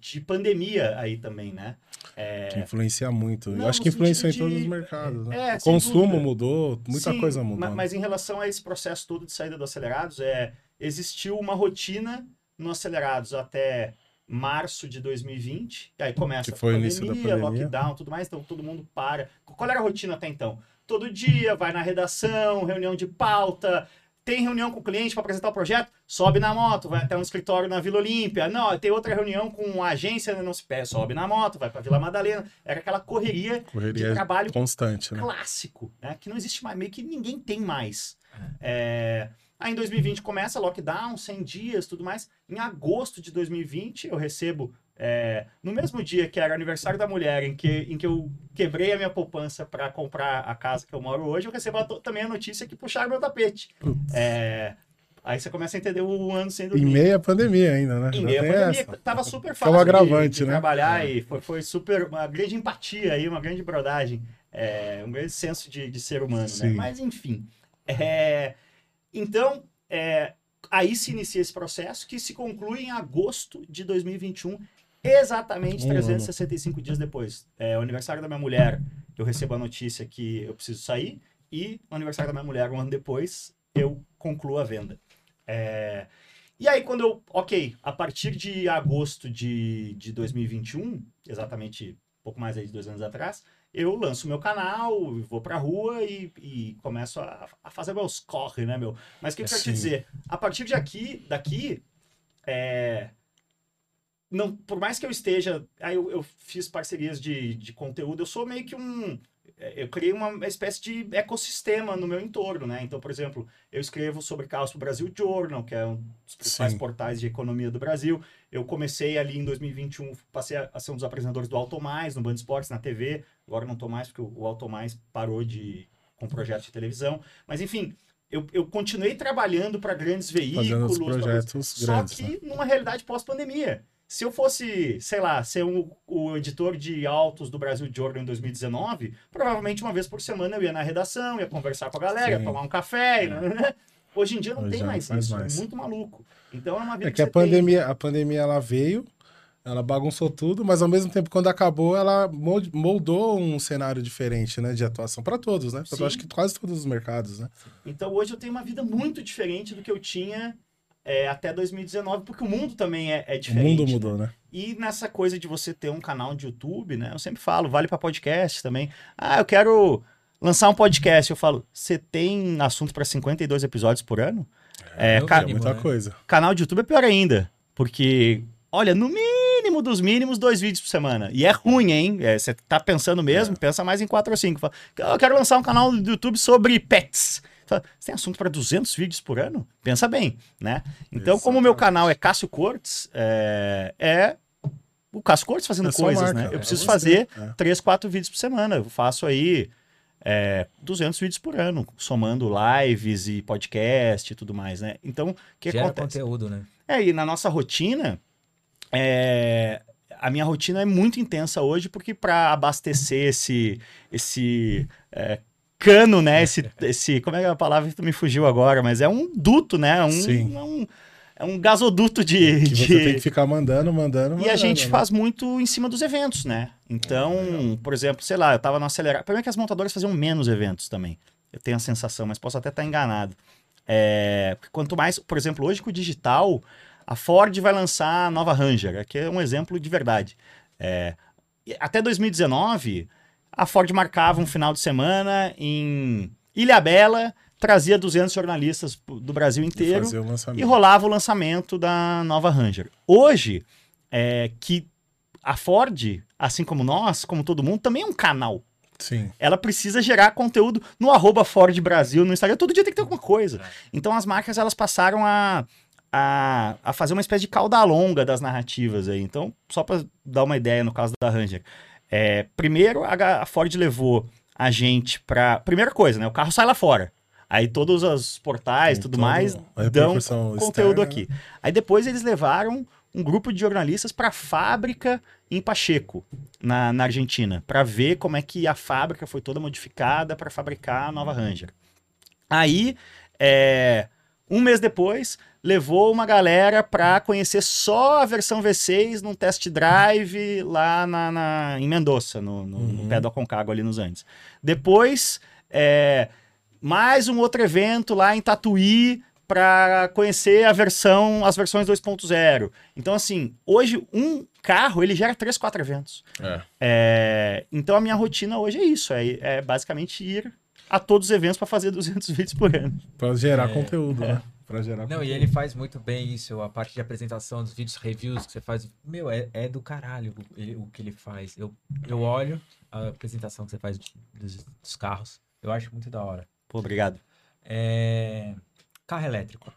de pandemia aí também, né? É, Que influencia muito. Eu Não, acho no que influenciou em sentido todos de- os mercados, né? é, o consumo dúvida. mudou, muita Sim, coisa mudou. ma- né? Mas em relação a esse processo todo de saída do Acelerados, é, existiu uma rotina no Acelerados até março de 2020, e aí começa Que foi a pandemia, pandemia. lockdown, tudo mais, então todo mundo para. Qual era a rotina até então? Todo dia vai na redação, reunião de pauta, tem reunião com o cliente para apresentar o projeto, sobe na moto, vai até um escritório na Vila Olímpia. Não, tem outra reunião com a agência, não se perde, sobe na moto, vai para Vila Madalena. Era aquela correria Correria de trabalho constante, né? clássico, né? Que não existe mais, meio que ninguém tem mais. É, Aí em 2020 começa lockdown, 100 dias, tudo mais. Em agosto de 2020 eu recebo, é, no mesmo dia que era aniversário da mulher, em que, em que eu quebrei a minha poupança para comprar a casa que eu moro hoje, eu recebo a também a notícia que puxaram meu tapete. É, Aí você começa a entender o ano sem Em à pandemia ainda, né? Em tem pandemia, essa. tava super Foi um fácil de- agravante, de, né? trabalhar e foi, foi super, uma grande empatia aí, uma grande brodagem, é, um grande senso de, de ser humano, né? Sim. Mas enfim, é, então, é, aí se inicia esse processo que se conclui em agosto de 2021, exatamente Um 365 dias depois. É o aniversário da minha mulher, eu recebo a notícia que eu preciso sair e no aniversário da minha mulher, um ano depois, eu concluo a venda. É, e aí, quando eu. Ok, a partir de agosto de, de 2021, exatamente um pouco mais aí de dois anos atrás, eu lanço meu canal, vou pra rua e, e começo a, a fazer meus corre, né, meu? Mas o que eu quero te dizer? A partir de aqui, daqui, é, não, por mais que eu esteja. Aí eu, eu fiz parcerias de, de conteúdo, eu sou meio que um. É, Eu criei uma espécie de ecossistema no meu entorno, né? Então, por exemplo, eu escrevo sobre carros para o Brasil Journal, que é um dos principais Sim. portais de economia do Brasil. Eu comecei ali em 2021, passei a, ser um dos apresentadores do Auto Mais, no Band Esportes, na TV. Agora não tô mais, porque o, Auto Mais parou de com projeto de televisão. Mas, enfim, eu, eu continuei trabalhando para grandes veículos. Fazendo os pra- projetos só grandes. que né? numa realidade pós-pandemia. Se eu fosse, sei lá, ser um- o editor de autos do Brasil Journal em 2019, provavelmente uma vez por semana eu ia na redação, ia conversar com a galera, Sim. tomar um café, e, né? Hoje em dia não Hoje tem não mais isso, mais. é muito maluco. Então é uma vida É que a você tem- pandemia, a pandemia ela veio, ela bagunçou tudo, mas ao mesmo tempo, quando acabou, ela mol- moldou um cenário diferente, né, de atuação para todos, né? Eu acho que quase todos os mercados, né? Então hoje eu tenho uma vida muito diferente do que eu tinha é, até 2019, porque o mundo também é, é O diferente. mundo né? mudou, né? E nessa coisa de você ter um canal de YouTube, né? Eu sempre falo, vale para podcast também. Ah, eu quero lançar um podcast. Eu falo, você tem assunto para 52 episódios por ano? É, no ca- É muita né? coisa. canal de YouTube é pior ainda. Porque, olha, no mínimo dos mínimos, dois vídeos por semana. E é ruim, hein? É, Você tá pensando mesmo, pensa mais em quatro ou cinco. Fala, Eu quero lançar um canal do YouTube sobre pets. Fala, Você tem assunto para 200 vídeos por ano? Pensa bem, né? Então, como o meu Exatamente. canal é Cássio Cortes, é, é o Cássio Cortes fazendo É coisas, marca, né? Eu é preciso você, fazer é. três, quatro vídeos por semana. Eu faço aí é, 200 vídeos por ano, somando lives e podcast e tudo mais, né? Então, o que Gera acontece? conteúdo, né? É, e na nossa rotina, é, a minha rotina é muito intensa hoje, porque para abastecer esse, esse é, cano, né? Esse, esse. Como é que é a palavra que me fugiu agora? Mas é um duto, né? Um, Sim. É, um, é um gasoduto de. Que você de- tem que ficar mandando, mandando, e mandando. a gente né? faz muito em cima dos eventos, né? Então, por exemplo, sei lá, eu tava no acelerar. Primeiro que as montadoras faziam menos eventos também. Eu tenho a sensação, mas posso até estar enganado. É, quanto mais, por exemplo, hoje com o digital, a Ford vai lançar a nova Ranger, que é um exemplo de verdade. É, e até 2019, a Ford marcava um final de semana em Ilhabela, trazia 200 jornalistas do Brasil E inteiro lançamento. e rolava o lançamento da nova Ranger. Hoje, é que a Ford, assim como nós, como todo mundo, também é um canal. Sim. Ela precisa gerar conteúdo no arroba Ford Brasil, no Instagram. Todo dia tem que ter alguma coisa. Então as marcas elas passaram a, a, a fazer uma espécie de cauda longa das narrativas aí. Então, só para dar uma ideia no caso da Ranger. É, primeiro, a, Ford levou a gente para Primeira coisa, né? O carro sai lá fora. Aí todos os portais, Tem tudo mais, dão conteúdo externa, aqui. Aí depois eles levaram um grupo de jornalistas para a fábrica em Pacheco, na, na Argentina, para ver como é que a fábrica foi toda modificada para fabricar a nova Ranger. Aí, é, um mês depois, levou uma galera para conhecer só a versão V6 num test drive lá na, na- em Mendoza, no, no- no Uhum. pé do Aconcagua, ali nos Andes. Depois, é, mais um outro evento lá em Tatuí para conhecer a versão, as versões 2.0. Então, assim, hoje um carro ele gera três, quatro eventos. É. É, então a minha rotina hoje é isso, é, é basicamente ir a todos os eventos para fazer 200 vídeos por ano. Pra gerar É, conteúdo, né? Pra gerar Não, conteúdo. e ele faz muito bem isso, a parte de apresentação dos vídeos reviews que você faz. Meu, é, é do caralho o, o que ele faz. Eu, eu olho a apresentação que você faz dos, dos carros, eu acho muito da hora. Pô, obrigado. É... Carro elétrico.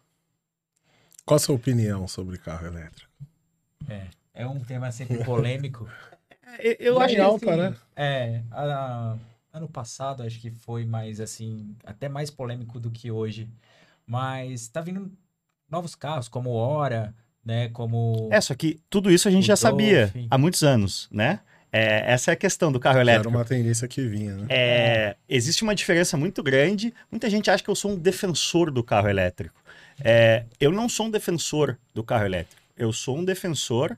Qual a sua opinião sobre carro elétrico? É, é um tema sempre polêmico. Eu, eu acho que alta, né? É, a- ano passado acho que foi mais assim, até mais polêmico do que hoje. Mas tá vindo novos carros, como o Hora, né? Como. É, só que tudo isso a gente já sabia Dolphin. há muitos anos, né? É, essa é a questão do carro Que Era elétrico. uma tendência que vinha, né? É, existe uma diferença muito grande. Muita gente acha que eu sou um defensor do carro elétrico. É, eu não sou um defensor do carro elétrico. Eu sou um defensor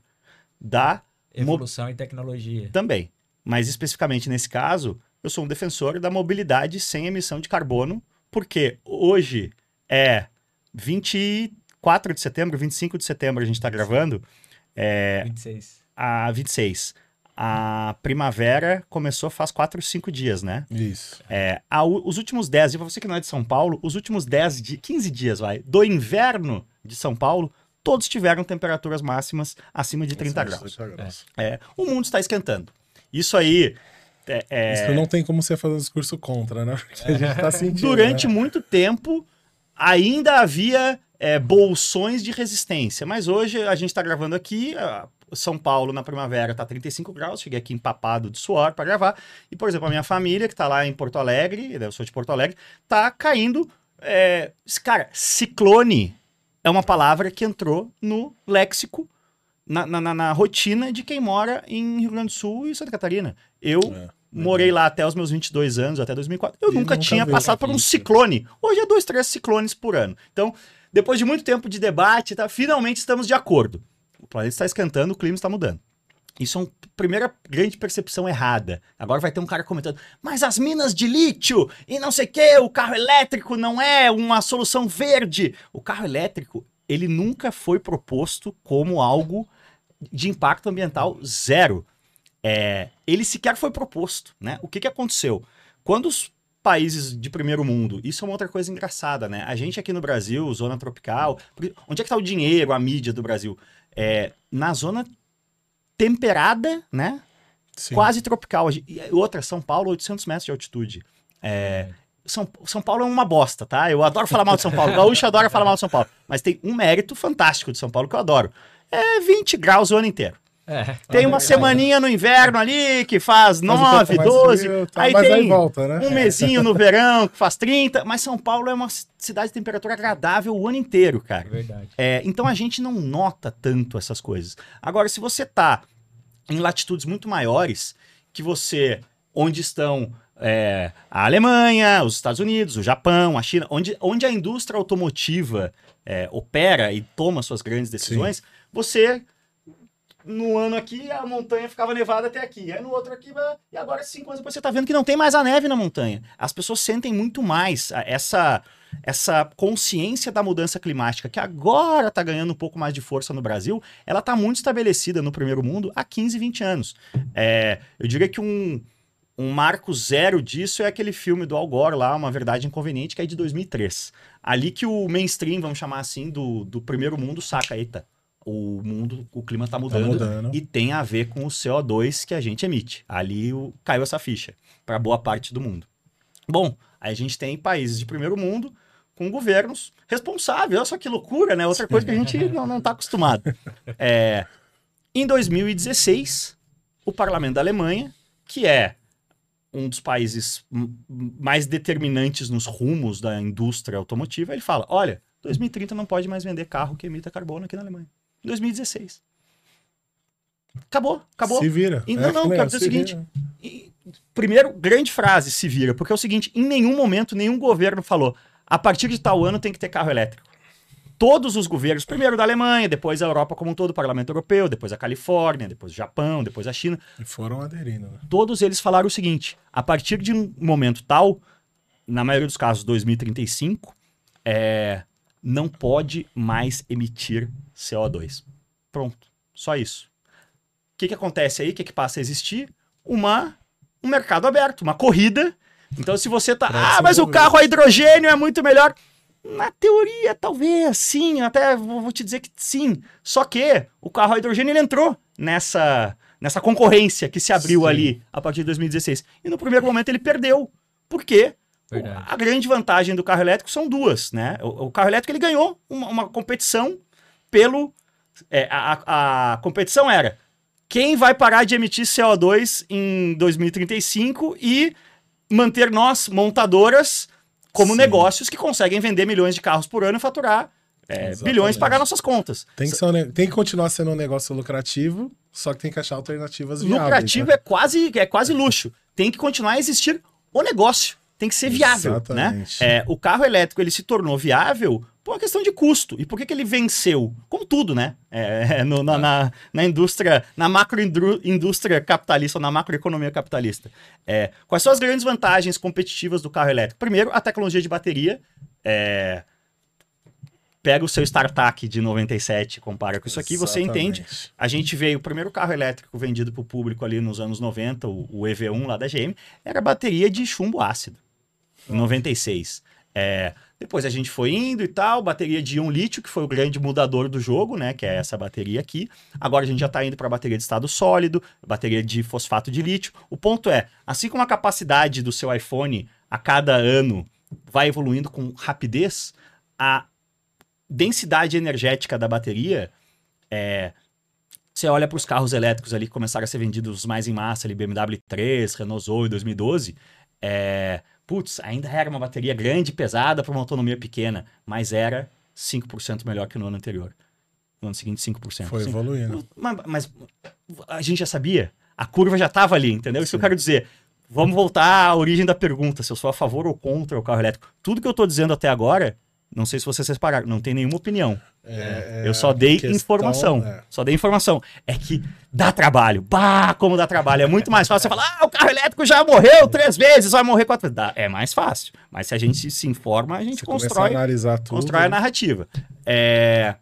da Evolução e tecnologia. também. Mas especificamente nesse caso, eu sou um defensor da mobilidade sem emissão de carbono, porque hoje é 24 de setembro, 25 de setembro a gente está gravando, é, 26. a 26. A primavera começou faz 4, 5 dias, né? Isso. É, a os últimos 10, e pra você que não é de São Paulo, os últimos 10, de, 15 dias, vai, do inverno de São Paulo, todos tiveram temperaturas máximas acima de 30 graus. 30 graus. É, o mundo está esquentando. Isso aí, é, é, Isso não tem como você fazer um discurso contra, né? Porque a gente tá sentindo. durante né? muito tempo, ainda havia é, bolsões de resistência. Mas hoje a gente está gravando aqui, São Paulo na primavera tá 35 graus, cheguei aqui empapado de suor para gravar. E, por exemplo, a minha família, que tá lá em Porto Alegre, eu sou de Porto Alegre, tá caindo. É, cara, ciclone é uma palavra que entrou no léxico, na, na, na- na rotina de quem mora em Rio Grande do Sul e Santa Catarina. Eu É. morei lá até os meus 22 anos, até 2004. Eu E nunca nunca tinha passado por um ciclone. Hoje é dois, três ciclones por ano. Então, depois de muito tempo de debate, tá, finalmente estamos de acordo. O planeta está esquentando, o clima está mudando. Isso é uma primeira grande percepção errada. Agora vai ter um cara comentando, mas as minas de lítio e não sei o que, o carro elétrico não é uma solução verde. O carro elétrico, ele nunca foi proposto como algo de impacto ambiental zero. É, ele sequer foi proposto, né? O que, que aconteceu? Quando os países de primeiro mundo, isso é uma outra coisa engraçada, né? A gente aqui no Brasil, zona tropical, onde é que tá o dinheiro, a mídia do Brasil? É, na zona temperada, né? Sim. Quase tropical. E outra, São Paulo, 800 metros de altitude. É, São, São Paulo é uma bosta, tá? Eu adoro falar mal de São Paulo. Gaúcho adora falar mal de São Paulo. Mas tem um mérito fantástico de São Paulo que eu adoro. É 20 graus o ano inteiro. É. Tem uma semaninha no inverno ali que faz Faz um 9, pouco mais 12. frio, tá, aí tem aí volta, né? um mesinho no verão que faz 30. Mas São Paulo é uma cidade de temperatura agradável o ano inteiro, É cara. verdade. É, então a gente não nota tanto essas coisas. Agora, se você tá em latitudes muito maiores, que você, onde estão é, a Alemanha, os Estados Unidos, o Japão, a China, onde, onde a indústria automotiva é, opera e toma suas grandes decisões, você no ano aqui a montanha ficava nevada até aqui, aí no outro aqui, e agora cinco anos depois você tá vendo que não tem mais a neve na montanha. As pessoas sentem muito mais essa essa consciência da mudança climática que agora tá ganhando um pouco mais de força no Brasil, ela tá muito estabelecida no primeiro mundo há 15, 20 anos. É, eu diria que um um marco zero disso é aquele filme do Al Gore lá, Uma Verdade Inconveniente, que é de 2003. Ali que o mainstream, vamos chamar assim, do, do primeiro mundo saca, eita, o mundo, o clima tá Tá mudando, mudando. e tem a ver com o CO2 que a gente emite. Ali o- caiu essa ficha para boa parte do mundo. Bom, aí a gente tem países de primeiro mundo com governos responsáveis. Olha só que loucura, né? Outra coisa que a gente não, não tá acostumado. É, em 2016, o parlamento da Alemanha, que é um dos países mais determinantes nos rumos da indústria automotiva, ele fala: olha, 2030 não pode mais vender carro que emita carbono aqui na Alemanha. 2016. Acabou, acabou. Se vira. E não, É, não, quero dizer o Se seguinte. E, primeiro, grande frase, se vira, porque é o seguinte: em nenhum momento, nenhum governo falou, a partir de tal ano tem que ter carro elétrico. Todos os governos, primeiro da Alemanha, depois a Europa como um todo, o Parlamento Europeu, depois a Califórnia, depois o Japão, depois a China, E foram aderindo, né? todos eles falaram o seguinte: a partir de um momento tal, na maioria dos casos 2035, é, não pode mais emitir CO2. Pronto, só isso. O que, que acontece aí? O que, que passa a existir? Uma, um mercado aberto, uma corrida. Então, se você tá. Ah, mas o carro a hidrogênio é muito melhor. Na teoria, talvez, sim, até vou te dizer que sim. Só que o carro a hidrogênio ele entrou nessa, nessa concorrência que se abriu Sim. ali a partir de 2016. E no primeiro momento ele perdeu. Por quê? Verdade. A grande vantagem do carro elétrico são duas, né? O, o carro elétrico ele ganhou uma, uma competição pelo. é, a- a competição era quem vai parar de emitir CO2 em 2035 e manter nós, montadoras, como Sim. negócios que conseguem vender milhões de carros por ano e faturar é, Exatamente. bilhões e pagar nossas contas. Tem que, ser um tem que continuar sendo um negócio lucrativo, só que tem que achar alternativas viáveis. Lucrativo né? é quase é quase luxo. Tem que continuar a existir o negócio. Tem que ser viável, né? Exatamente. É, o carro elétrico ele se tornou viável por uma questão de custo. E por que, que ele venceu? Como tudo, né? É, no- na, na, na indústria, na macroindústria capitalista ou na macroeconomia capitalista. É, quais são as grandes vantagens competitivas do carro elétrico? Primeiro, a tecnologia de bateria. É, pega o seu StarTAC de 97, compara com isso aqui, você entende Exatamente. a gente veio, o primeiro carro elétrico vendido para o público ali nos anos 90, o, o EV1 lá da GM, era bateria de chumbo ácido, em 96. É, depois a gente foi indo e tal, bateria de íon lítio, que foi o grande mudador do jogo, né? Que é essa bateria aqui. Agora a gente já está indo para bateria de estado sólido, bateria de fosfato de lítio. O ponto é, assim como a capacidade do seu iPhone a cada ano vai evoluindo com rapidez, a densidade energética da bateria é, você olha para os carros elétricos ali que começaram a ser vendidos mais em massa, ali, BMW 3, Renault Zoe 2012, é, putz, ainda era uma bateria grande e pesada para uma autonomia pequena, mas era 5% melhor que no ano anterior. No ano seguinte, 5%. Foi Assim, evoluindo. mas, mas a gente já sabia, a curva já estava ali, entendeu? Isso que eu quero dizer. vamos voltar à origem da pergunta, se eu sou a favor ou contra o carro elétrico. Tudo que eu tô dizendo até agora, não sei se vocês separaram, não tem nenhuma opinião. É, eu só dei questão, informação. é. Só dei informação. É que dá trabalho. Bah, como dá trabalho. É muito mais fácil você falar, ah, o carro elétrico já morreu três vezes, vai morrer quatro vezes. É mais fácil. Mas se a gente se informa, a gente Você começa a constrói, analisar tudo. constrói a narrativa. É...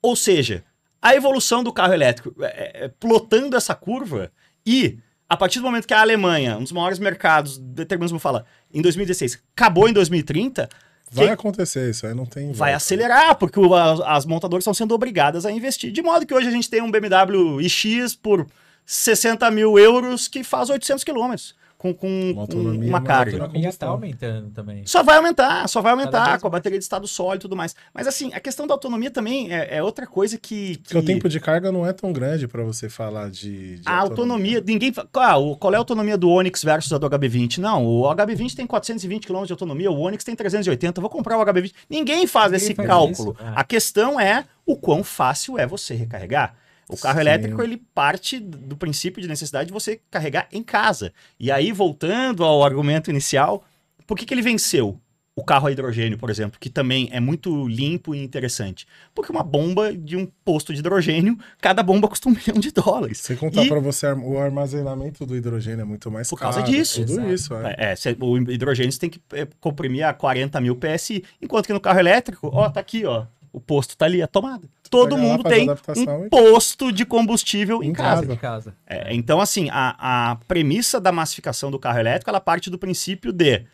Ou seja, a evolução do carro elétrico, é, é, plotando essa curva e a partir do momento que a Alemanha, um dos maiores mercados, determinismo fala, em 2016, acabou em 2030, Vai que- acontecer isso aí, não tem. vai volta. acelerar, porque o- as, as montadoras estão sendo obrigadas a investir. De modo que hoje a gente tem um BMW iX por 60 mil euros que faz 800 quilômetros com, com Uma autonomia, carga. autonomia. A minha tá combustão. aumentando também. Só vai aumentar, só vai aumentar com a bateria de estado sólido e tudo mais. Mas assim, a questão da autonomia também é, é outra coisa que. Porque o que- tempo de carga não é tão grande pra você falar de. de A autonomia, ninguém. fa- Ah, o- qual é a autonomia do Onix versus a do HB20? Não, o HB20 tem 420 km de autonomia, o Onix tem 380. Vou comprar o HB20. Ninguém faz Ninguém esse faz cálculo. é. A questão é o quão fácil é você recarregar. O carro Sim. elétrico ele parte do princípio de necessidade de você carregar em casa. E aí, voltando ao argumento inicial, por que, que ele venceu? O carro a hidrogênio, por exemplo, que também é muito limpo e interessante. Porque uma bomba de um posto de hidrogênio, cada bomba custa um milhão de dólares. Sem contar E- pra você, o armazenamento do hidrogênio é muito mais Por causa caro, disso. Tudo Exato. isso, é. É, cê- o hidrogênio você tem que é, comprimir a 40 mil PSI, enquanto que no carro elétrico, ó, tá aqui, ó, o posto tá ali, a tomada. Todo lá, mundo tem um e- posto de combustível em, Em casa. casa. De casa. É, então, assim, a, a premissa da massificação do carro elétrico, ela parte do princípio de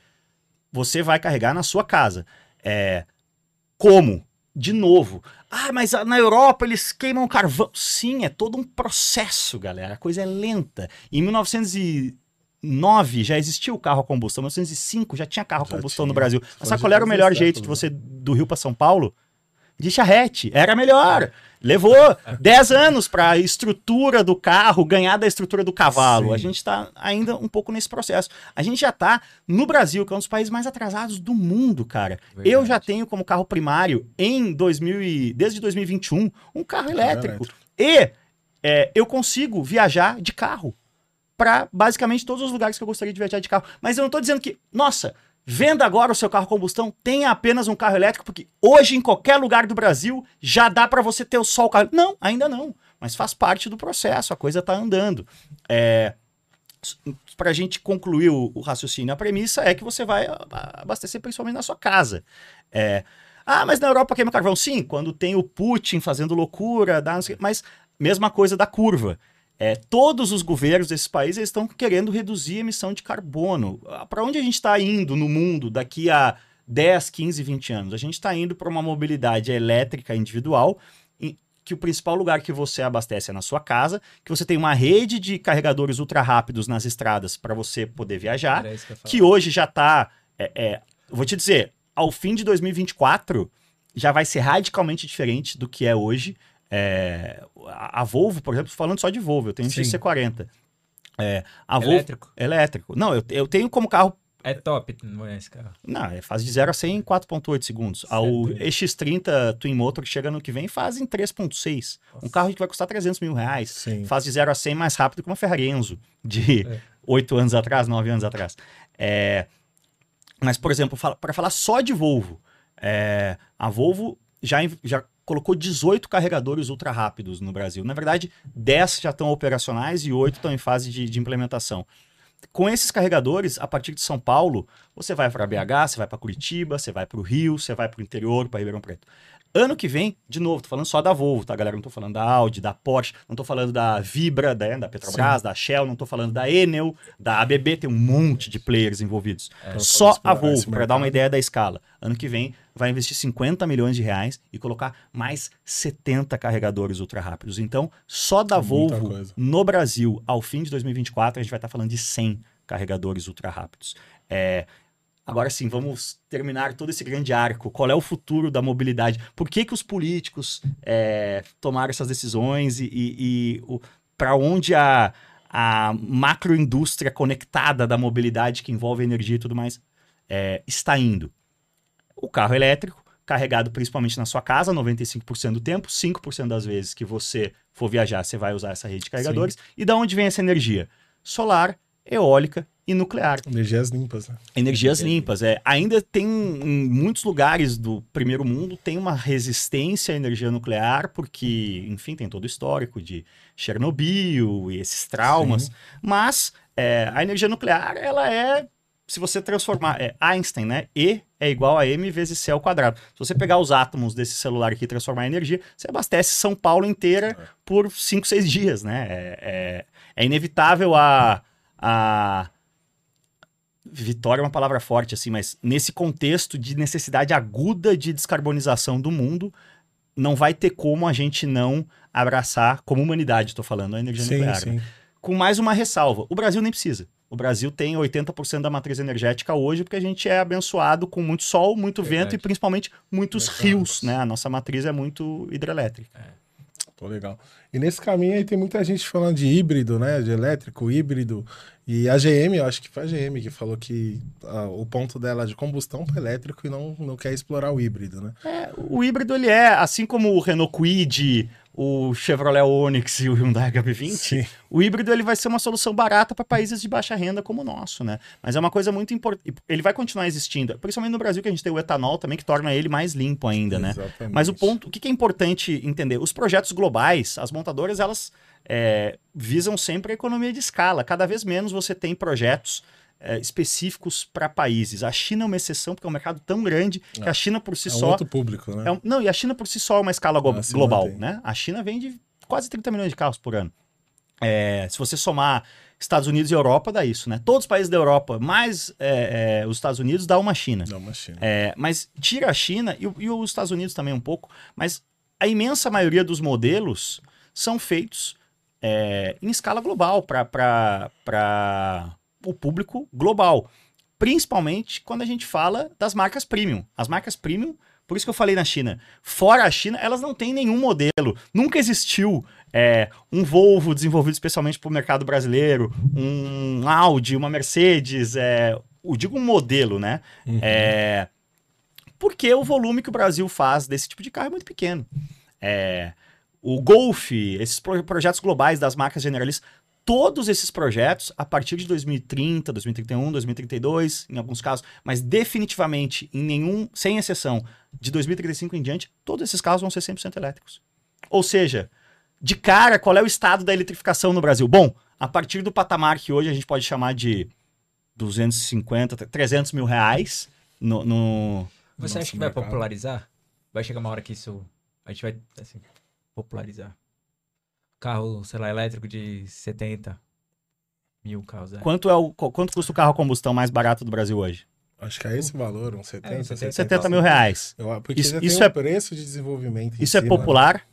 você vai carregar na sua casa. É, como? De novo. Ah, mas na Europa eles queimam carvão. Sim, é todo um processo, galera. A coisa é lenta. Em 1909 já existia o carro a combustão. Em 1905 já tinha carro a combustão no tinha. Brasil. Foi Mas sabe qual era o os melhor jeito de séculos, você, do Rio para São Paulo? De charrete. Era melhor. Levou 10 anos para a estrutura do carro ganhar da estrutura do cavalo. Sim. A gente está ainda um pouco nesse processo. A gente já está no Brasil, que é um dos países mais atrasados do mundo, cara. Verdade. Eu já tenho como carro primário em 2000 e, desde 2021 um carro elétrico. E é, eu consigo viajar de carro para basicamente todos os lugares que eu gostaria de viajar de carro. Mas eu não estou dizendo que, nossa, venda agora o seu carro combustão, tenha apenas um carro elétrico, porque hoje em qualquer lugar do Brasil já dá para você ter só o carro. Não, ainda não. Mas faz parte do processo, a coisa está andando. É, para a gente concluir o, o raciocínio, a premissa é que você vai abastecer principalmente na sua casa. É, ah, mas na Europa queima carvão? Sim, quando tem o Putin fazendo loucura, dá, mas mesma coisa da curva. É, todos os governos desses países estão querendo reduzir a emissão de carbono. Para onde a gente está indo no mundo daqui a 10, 15, 20 anos? A gente está indo para uma mobilidade elétrica individual, em- que o principal lugar que você abastece é na sua casa, que você tem uma rede de carregadores ultra rápidos nas estradas para você poder viajar, que que hoje já está. vou te dizer, ao fim de 2024 já vai ser radicalmente diferente do que é hoje. É, a Volvo, por exemplo, falando só de Volvo, eu tenho um Sim. XC40. É, a Volvo, Elétrico. elétrico. Não, eu, eu tenho como carro. É top, não é esse carro. Não, é, faz de 0 a 100 em 4,8 segundos. O Certo. EX30 Twin Motor que chega no que vem faz em 3,6. Um carro que vai custar 300 mil reais. Sim. Faz de 0 a 100 mais rápido que uma Ferrari Enzo de É. 8 anos atrás, 9 anos atrás. É, mas, por exemplo, para falar só de Volvo, é, a Volvo já, já colocou 18 carregadores ultra rápidos no Brasil. Na verdade, 10 já estão operacionais e 8 estão em fase de, de implementação. Com esses carregadores, a partir de São Paulo, você vai para BH, você vai para Curitiba, você vai para o Rio, você vai para o interior, para Ribeirão Preto. Ano que vem, de novo, tô falando só da Volvo, tá, galera? Não tô falando da Audi, da Porsche, não tô falando da Vibra, da, da Petrobras, da Shell, não tô falando da Enel, da ABB, tem um monte de players envolvidos. Então, Só a Volvo, para dar uma ideia da escala. Ano que vem vai investir 50 milhões de reais e colocar mais 70 carregadores ultra rápidos. Então, só da É Volvo no Brasil, ao fim de 2024, a gente vai estar falando de 100 carregadores ultra rápidos. É, Agora sim, vamos terminar todo esse grande arco. Qual é o futuro da mobilidade? Por que, que os políticos é, tomaram essas decisões e, e, para onde a, a macroindústria conectada da mobilidade, que envolve energia e tudo mais, é, está indo? O carro elétrico, carregado principalmente na sua casa, 95% do tempo, 5% das vezes que você for viajar, você vai usar essa rede de carregadores. E da onde vem essa energia? Solar eólica e nuclear. Energias limpas, né? Energias limpas, é. Ainda tem, em muitos lugares do primeiro mundo, tem uma resistência à energia nuclear, porque, enfim, tem todo o histórico de Chernobyl e esses traumas. Sim. Mas é, a energia nuclear, ela é, se você transformar, é Einstein, né? E é igual a m vezes c ao quadrado. Se você pegar os átomos desse celular aqui e transformar em energia, você abastece São Paulo inteira por 5, 6 dias, né? É, é, é inevitável a, a vitória é uma palavra forte, assim, mas nesse contexto de necessidade aguda de descarbonização do mundo, não vai ter como a gente não abraçar, como humanidade, estou falando, a energia Sim, nuclear. sim. né? Com mais uma ressalva: o Brasil nem precisa. O Brasil tem 80% da matriz energética hoje, porque a gente é abençoado com muito sol, muito vento Verdade. e principalmente muitos Muitas rios, né? A nossa matriz é muito hidrelétrica. Pô, legal. E nesse caminho aí tem muita gente falando de híbrido, né? De elétrico, híbrido. E a GM, eu acho que foi a GM que falou que ah, o ponto dela é de combustão para elétrico e não, não quer explorar o híbrido, né? É, o híbrido, ele é, assim como o Renault Kwid, o Chevrolet Onix e o Hyundai HB20, Sim. o híbrido ele vai ser uma solução barata para países de baixa renda como o nosso, né? Mas é uma coisa muito importante. Ele vai continuar existindo, principalmente no Brasil, que a gente tem o etanol também, que torna ele mais limpo ainda, né? Exatamente. Mas o ponto, o que que é importante entender? Os projetos globais, as montadoras, elas é, visam sempre a economia de escala. Cada vez menos você tem projetos é, específicos para países. A China é uma exceção, porque é um mercado tão grande que a China por si É um só. outro público, né? é um- não, e a China por si só é uma escala glo- Ah, global, mantém. né? A China vende quase 30 milhões de carros por ano. É, se você somar Estados Unidos e Europa, dá isso, né? Todos os países da Europa, mais é, é, os Estados Unidos, dá uma China. Não, uma China. É, mas tira a China e, e os Estados Unidos também um pouco, mas a imensa maioria dos modelos são feitos é, em escala global para o público global. Principalmente quando a gente fala das marcas premium. As marcas premium, por isso que eu falei na China. Fora a China, elas não têm nenhum modelo. Nunca existiu é, um Volvo desenvolvido especialmente para o mercado brasileiro, um Audi, uma Mercedes, é, eu digo um modelo, né? É, porque o volume que o Brasil faz desse tipo de carro é muito pequeno. É, o Golf, esses pro- projetos globais das marcas generalistas, todos esses projetos, a partir de 2030, 2031, 2032, em alguns casos, mas definitivamente, em nenhum, sem exceção, de 2035 em diante, todos esses carros vão ser 100% elétricos. Ou seja, de cara, qual é o estado da eletrificação no Brasil? Bom, a partir do patamar que hoje a gente pode chamar de 250, 300 mil reais no- no, Você acha que vai popularizar? Vai chegar uma hora que isso. A gente vai, assim, popularizar. Carro, sei lá, elétrico de 70 mil carros. É. Quanto, é o, qu- quanto custa o carro a combustão mais barato do Brasil hoje? Acho que é esse valor, uns 70, É, 70, 70 mil reais. Eu, porque Isso- isso tem é- um preço de desenvolvimento. em Isso é cima, né? popular?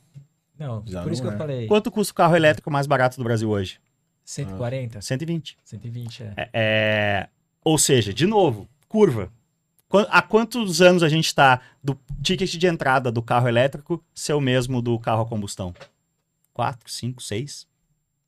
Não, Já por isso que não eu é. falei. Quanto custa o carro elétrico mais barato do Brasil hoje? 140? 120. 120, é. É, é, ou seja, de novo, curva. Há quantos anos a gente está do ticket de entrada do carro elétrico ser o mesmo do carro a combustão? Quatro, cinco, seis?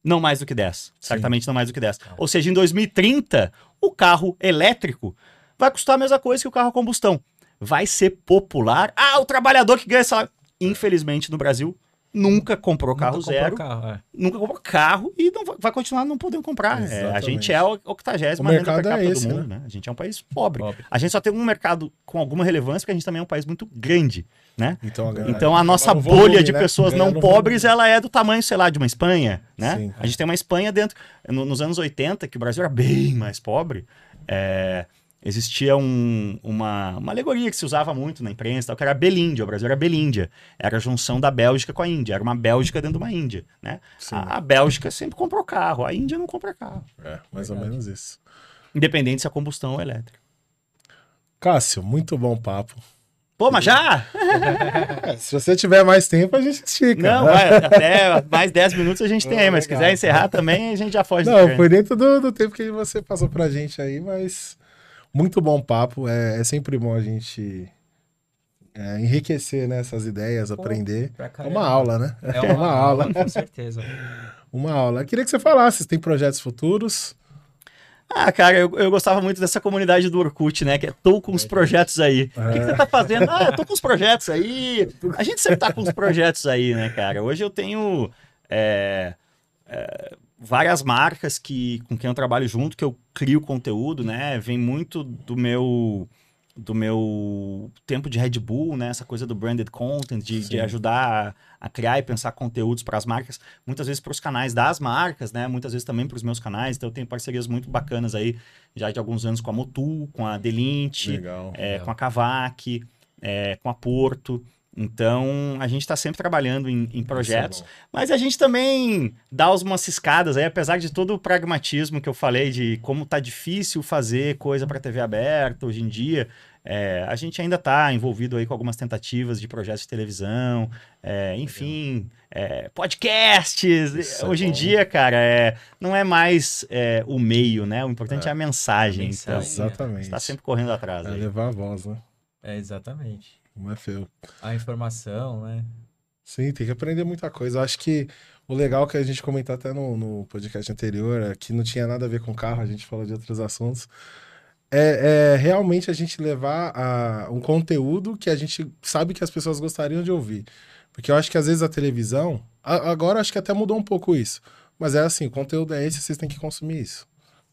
Não mais do que 10. Certamente não mais do que 10. Ou seja, em 2030, o carro elétrico vai custar a mesma coisa que o carro a combustão. Vai ser popular. Ah, o trabalhador que ganha salário. Infelizmente, no Brasil, nunca comprou carro Nunca comprou zero Carro, é. nunca comprou carro e não vai, vai continuar não podendo comprar. É, a gente é o 80 O renda per é capita esse, do mundo, né? A gente é um país pobre. Pobre. A gente só tem um mercado com alguma relevância porque a gente também é um país muito grande, né? Então, a, Então a nossa no bolha volume, de né? pessoas não pobres, volume. ela é do tamanho, sei lá, de uma Espanha, né? Sim. A gente tem uma Espanha dentro... no- nos anos 80, que o Brasil era bem mais pobre, é, existia um- uma, uma alegoria que se usava muito na imprensa, tal, que era a Belíndia. O Brasil era Belíndia. Era a junção da Bélgica com a Índia. Era uma Bélgica dentro de uma Índia, né? A, a Bélgica sempre comprou carro, a Índia não compra carro. É, mais ou menos isso. Independente se é combustão ou elétrica. Cássio, muito bom papo. Pô, mas já? É, se você tiver mais tempo, a gente estica. Não, vai, até mais 10 minutos a gente tem mas se quiser encerrar também, a gente já foge do Não, programa. foi dentro do, do tempo que você passou pra gente aí, mas muito bom papo. É, é sempre bom a gente é, enriquecer né, essas ideias, Pô, aprender. Pra É uma aula, né? É uma, aula, com certeza. Uma aula. Eu queria que você falasse se tem projetos futuros. Ah, cara, eu, eu gostava muito dessa comunidade do Orkut, né? Que é tô com os projetos aí. O que, que você tá fazendo? Ah, eu tô com os projetos aí. A gente sempre tá com os projetos aí, né, cara? Hoje eu tenho. é, é, várias marcas que com quem eu trabalho junto, que eu crio conteúdo, né? Vem muito do meu do meu tempo de Red Bull, né? Essa coisa do branded content, de, de ajudar a, a criar e pensar conteúdos para as marcas, muitas vezes para os canais das marcas, né? Muitas vezes também para os meus canais. Então eu tenho parcerias muito bacanas aí, já de alguns anos com a Motu, com a Delinte, Legal. é, com a Cavac, é, com a Porto. Então, a gente está sempre trabalhando em, em projetos, é bom. mas a gente também dá umas ciscadas aí, apesar de todo o pragmatismo que eu falei de como tá difícil fazer coisa para TV aberta hoje em dia. é, a gente ainda está envolvido aí com algumas tentativas de projetos de televisão, é, enfim, é, podcasts. Isso é hoje em dia, cara, é, não é mais é, o meio, né? O importante é, a mensagem. A então, mensagem. Exatamente. está sempre correndo atrás. É aí. levar a voz, né? É, exatamente. Não é feio. A informação, né? Sim, tem que aprender muita coisa. Eu acho que o legal que a gente comentou até no, no podcast anterior, é que não tinha nada a ver com carro, a gente falou de outros assuntos, é, é realmente a gente levar a, um conteúdo que a gente sabe que as pessoas gostariam de ouvir. Porque eu acho que às vezes a televisão, a- agora acho que até mudou um pouco isso, mas é assim, o conteúdo é esse, vocês têm que consumir isso.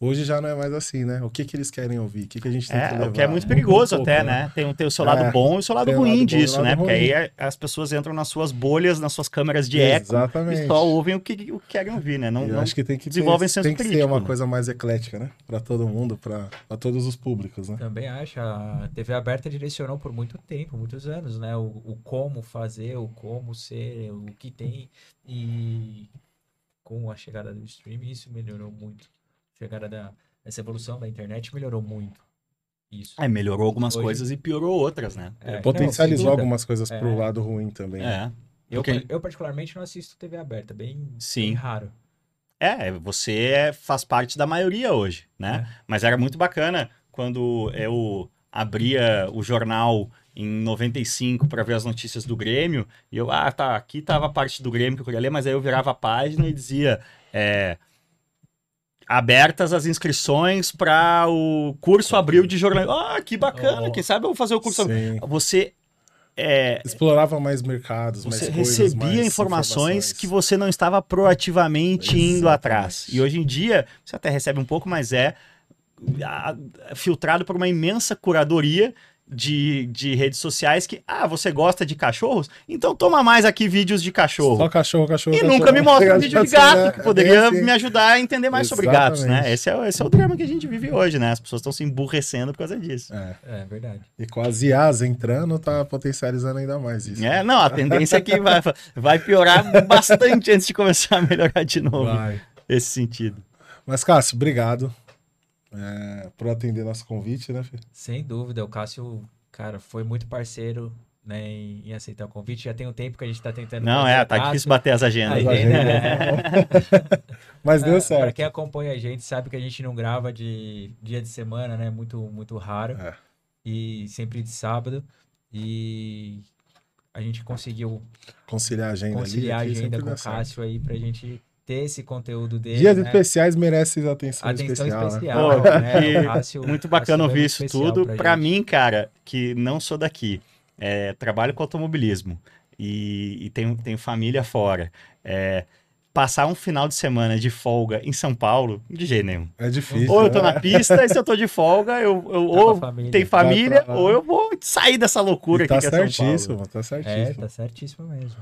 Hoje já não é mais assim, né? O que que eles querem ouvir? O que que a gente tem que É, levar? o que é muito perigoso pouco, até, né? Tem, tem o seu lado É, bom e o seu lado ruim lado disso, lado né? Porque ruim. aí as pessoas entram nas suas bolhas, nas suas câmeras de eco Exatamente. e só ouvem o que, o que querem ouvir, né? Não, não- acho que tem que desenvolvem ter, senso tem que ser crítico, uma né? coisa mais eclética, né? Pra todo mundo, pra pra todos os públicos, né? Também acho. A TV aberta direcionou por muito tempo, muitos anos, né? O, o como fazer, o como ser, o que tem. E com a chegada do streaming, isso melhorou muito. A chegada da. Essa evolução da internet melhorou muito. Isso. É, melhorou algumas Hoje- coisas e piorou outras, né? É, não, Potencializou dúvida. algumas coisas É. pro lado ruim também. né? É. Eu, Porque- eu, particularmente, não assisto TV aberta, bem, Sim. bem raro. É, você é- faz parte da maioria hoje, né? Mas era muito bacana quando eu abria o jornal em 95 para ver as notícias do Grêmio, e eu, ah, tá, aqui tava a parte do Grêmio que eu queria ler, mas aí eu virava a página e dizia, é, abertas as inscrições para o curso abril de jornalismo. Ah, que bacana, Oh. quem sabe eu vou fazer o curso abril. Sim. Você é, Explorava mais mercados, mais você coisas, recebia mais informações, que você não estava proativamente indo Exatamente. atrás. E hoje em dia, você até recebe um pouco, mas é filtrado por uma imensa curadoria de, de redes sociais que, ah, você gosta de cachorros? Então toma mais aqui vídeos de cachorro. Só cachorro, cachorro, E cachorro. nunca me mostra um Chega vídeo de assim, gato, né? que É poderia bem assim. me ajudar a entender mais sobre gatos, né? Exatamente. Esse é, o- esse é o drama que a gente vive hoje, né? As pessoas estão se emburrecendo por causa disso. É. É verdade. E com as IAs entrando, tá potencializando ainda mais isso. É, não, a tendência é que vai, vai piorar bastante antes de começar a melhorar de novo. Vai. Esse sentido. Mas, Cássio, obrigado é, por atender nosso convite, né, Fê? Sem dúvida, o Cássio, cara, foi muito parceiro né, em, em aceitar o convite. Já tem um tempo que a gente tá tentando. Não, é, tá difícil bater as agendas. Aí, Mas a né? gente- Mas deu Pra certo. quem acompanha a gente, sabe que a gente não grava de dia de semana, né? Muito, muito raro. É. E sempre de sábado. E a gente conseguiu Conciliar a agenda conciliar a ali. aqui agenda com o certo. Cássio aí pra gente ter esse conteúdo dele. Dias né? especiais merecem atenção, Atenção especial. né? especial. Pô, né? que O Cássio- Muito bacana é ouvir isso tudo. Pra gente. mim, cara, que não sou daqui, é, trabalho com automobilismo e, e tenho, tenho família fora. é, passar um final de semana de folga em São Paulo, de jeito nenhum. É difícil. Ou eu tô né? na pista, e se eu tô de folga, eu, eu Tá ou família. tem família, lá. ou eu vou sair dessa loucura E tá aqui que é São Paulo. certíssimo, tá É, certíssimo. tá certíssimo mesmo.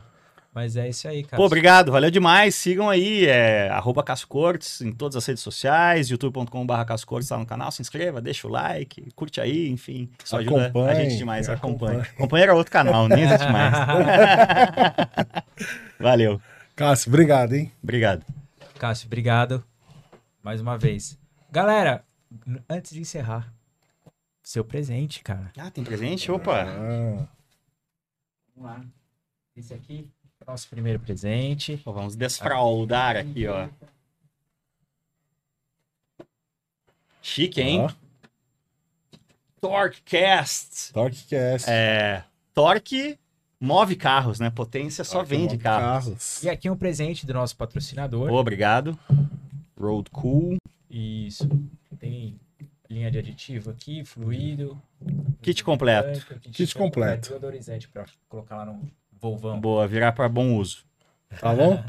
Mas é isso aí, cara. Pô, obrigado, valeu demais. Sigam aí, é, arroba Cássio Cortes em todas as redes sociais, youtube.com.br Cássio Cortes tá no canal, se inscreva, deixa o like, curte aí, enfim. Isso ajuda a Acompanhe, gente demais, acompanha. acompanhe. Acompanha era outro canal, nem existe mais. valeu, Cássio, obrigado, hein? obrigado. Cássio, obrigado mais uma vez. Galera, antes de encerrar, seu presente, cara. Ah, tem presente? Opa! Ah, Vamos lá. Esse aqui nosso primeiro presente. Pô, vamos desfraudar aqui, ó. Chique, hein? ó, Torquecast. TorqueCast. É, torque move carros, né? Potência só Torque vende Move carros. E aqui é um presente do nosso patrocinador. Obrigado. Road Cool. Isso. Tem linha de aditivo aqui, fluido. Kit completo. Kit, completo. Deodorizante pra colocar lá no Volvão. Boa, virar para bom uso. Tá bom?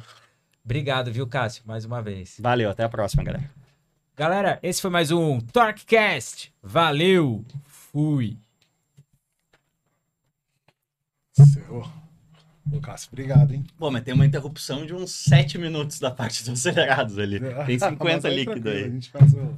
Obrigado, viu, Cássio, mais uma vez. Valeu, até a próxima, galera. Galera, esse foi mais um TorqueCast. Valeu, fui. Seu. Ô, Cássio, obrigado, hein? Pô, mas tem uma interrupção de uns 7 minutos da parte dos acelerados ali. Tem 50 Mas aí líquido aí. A gente faz o...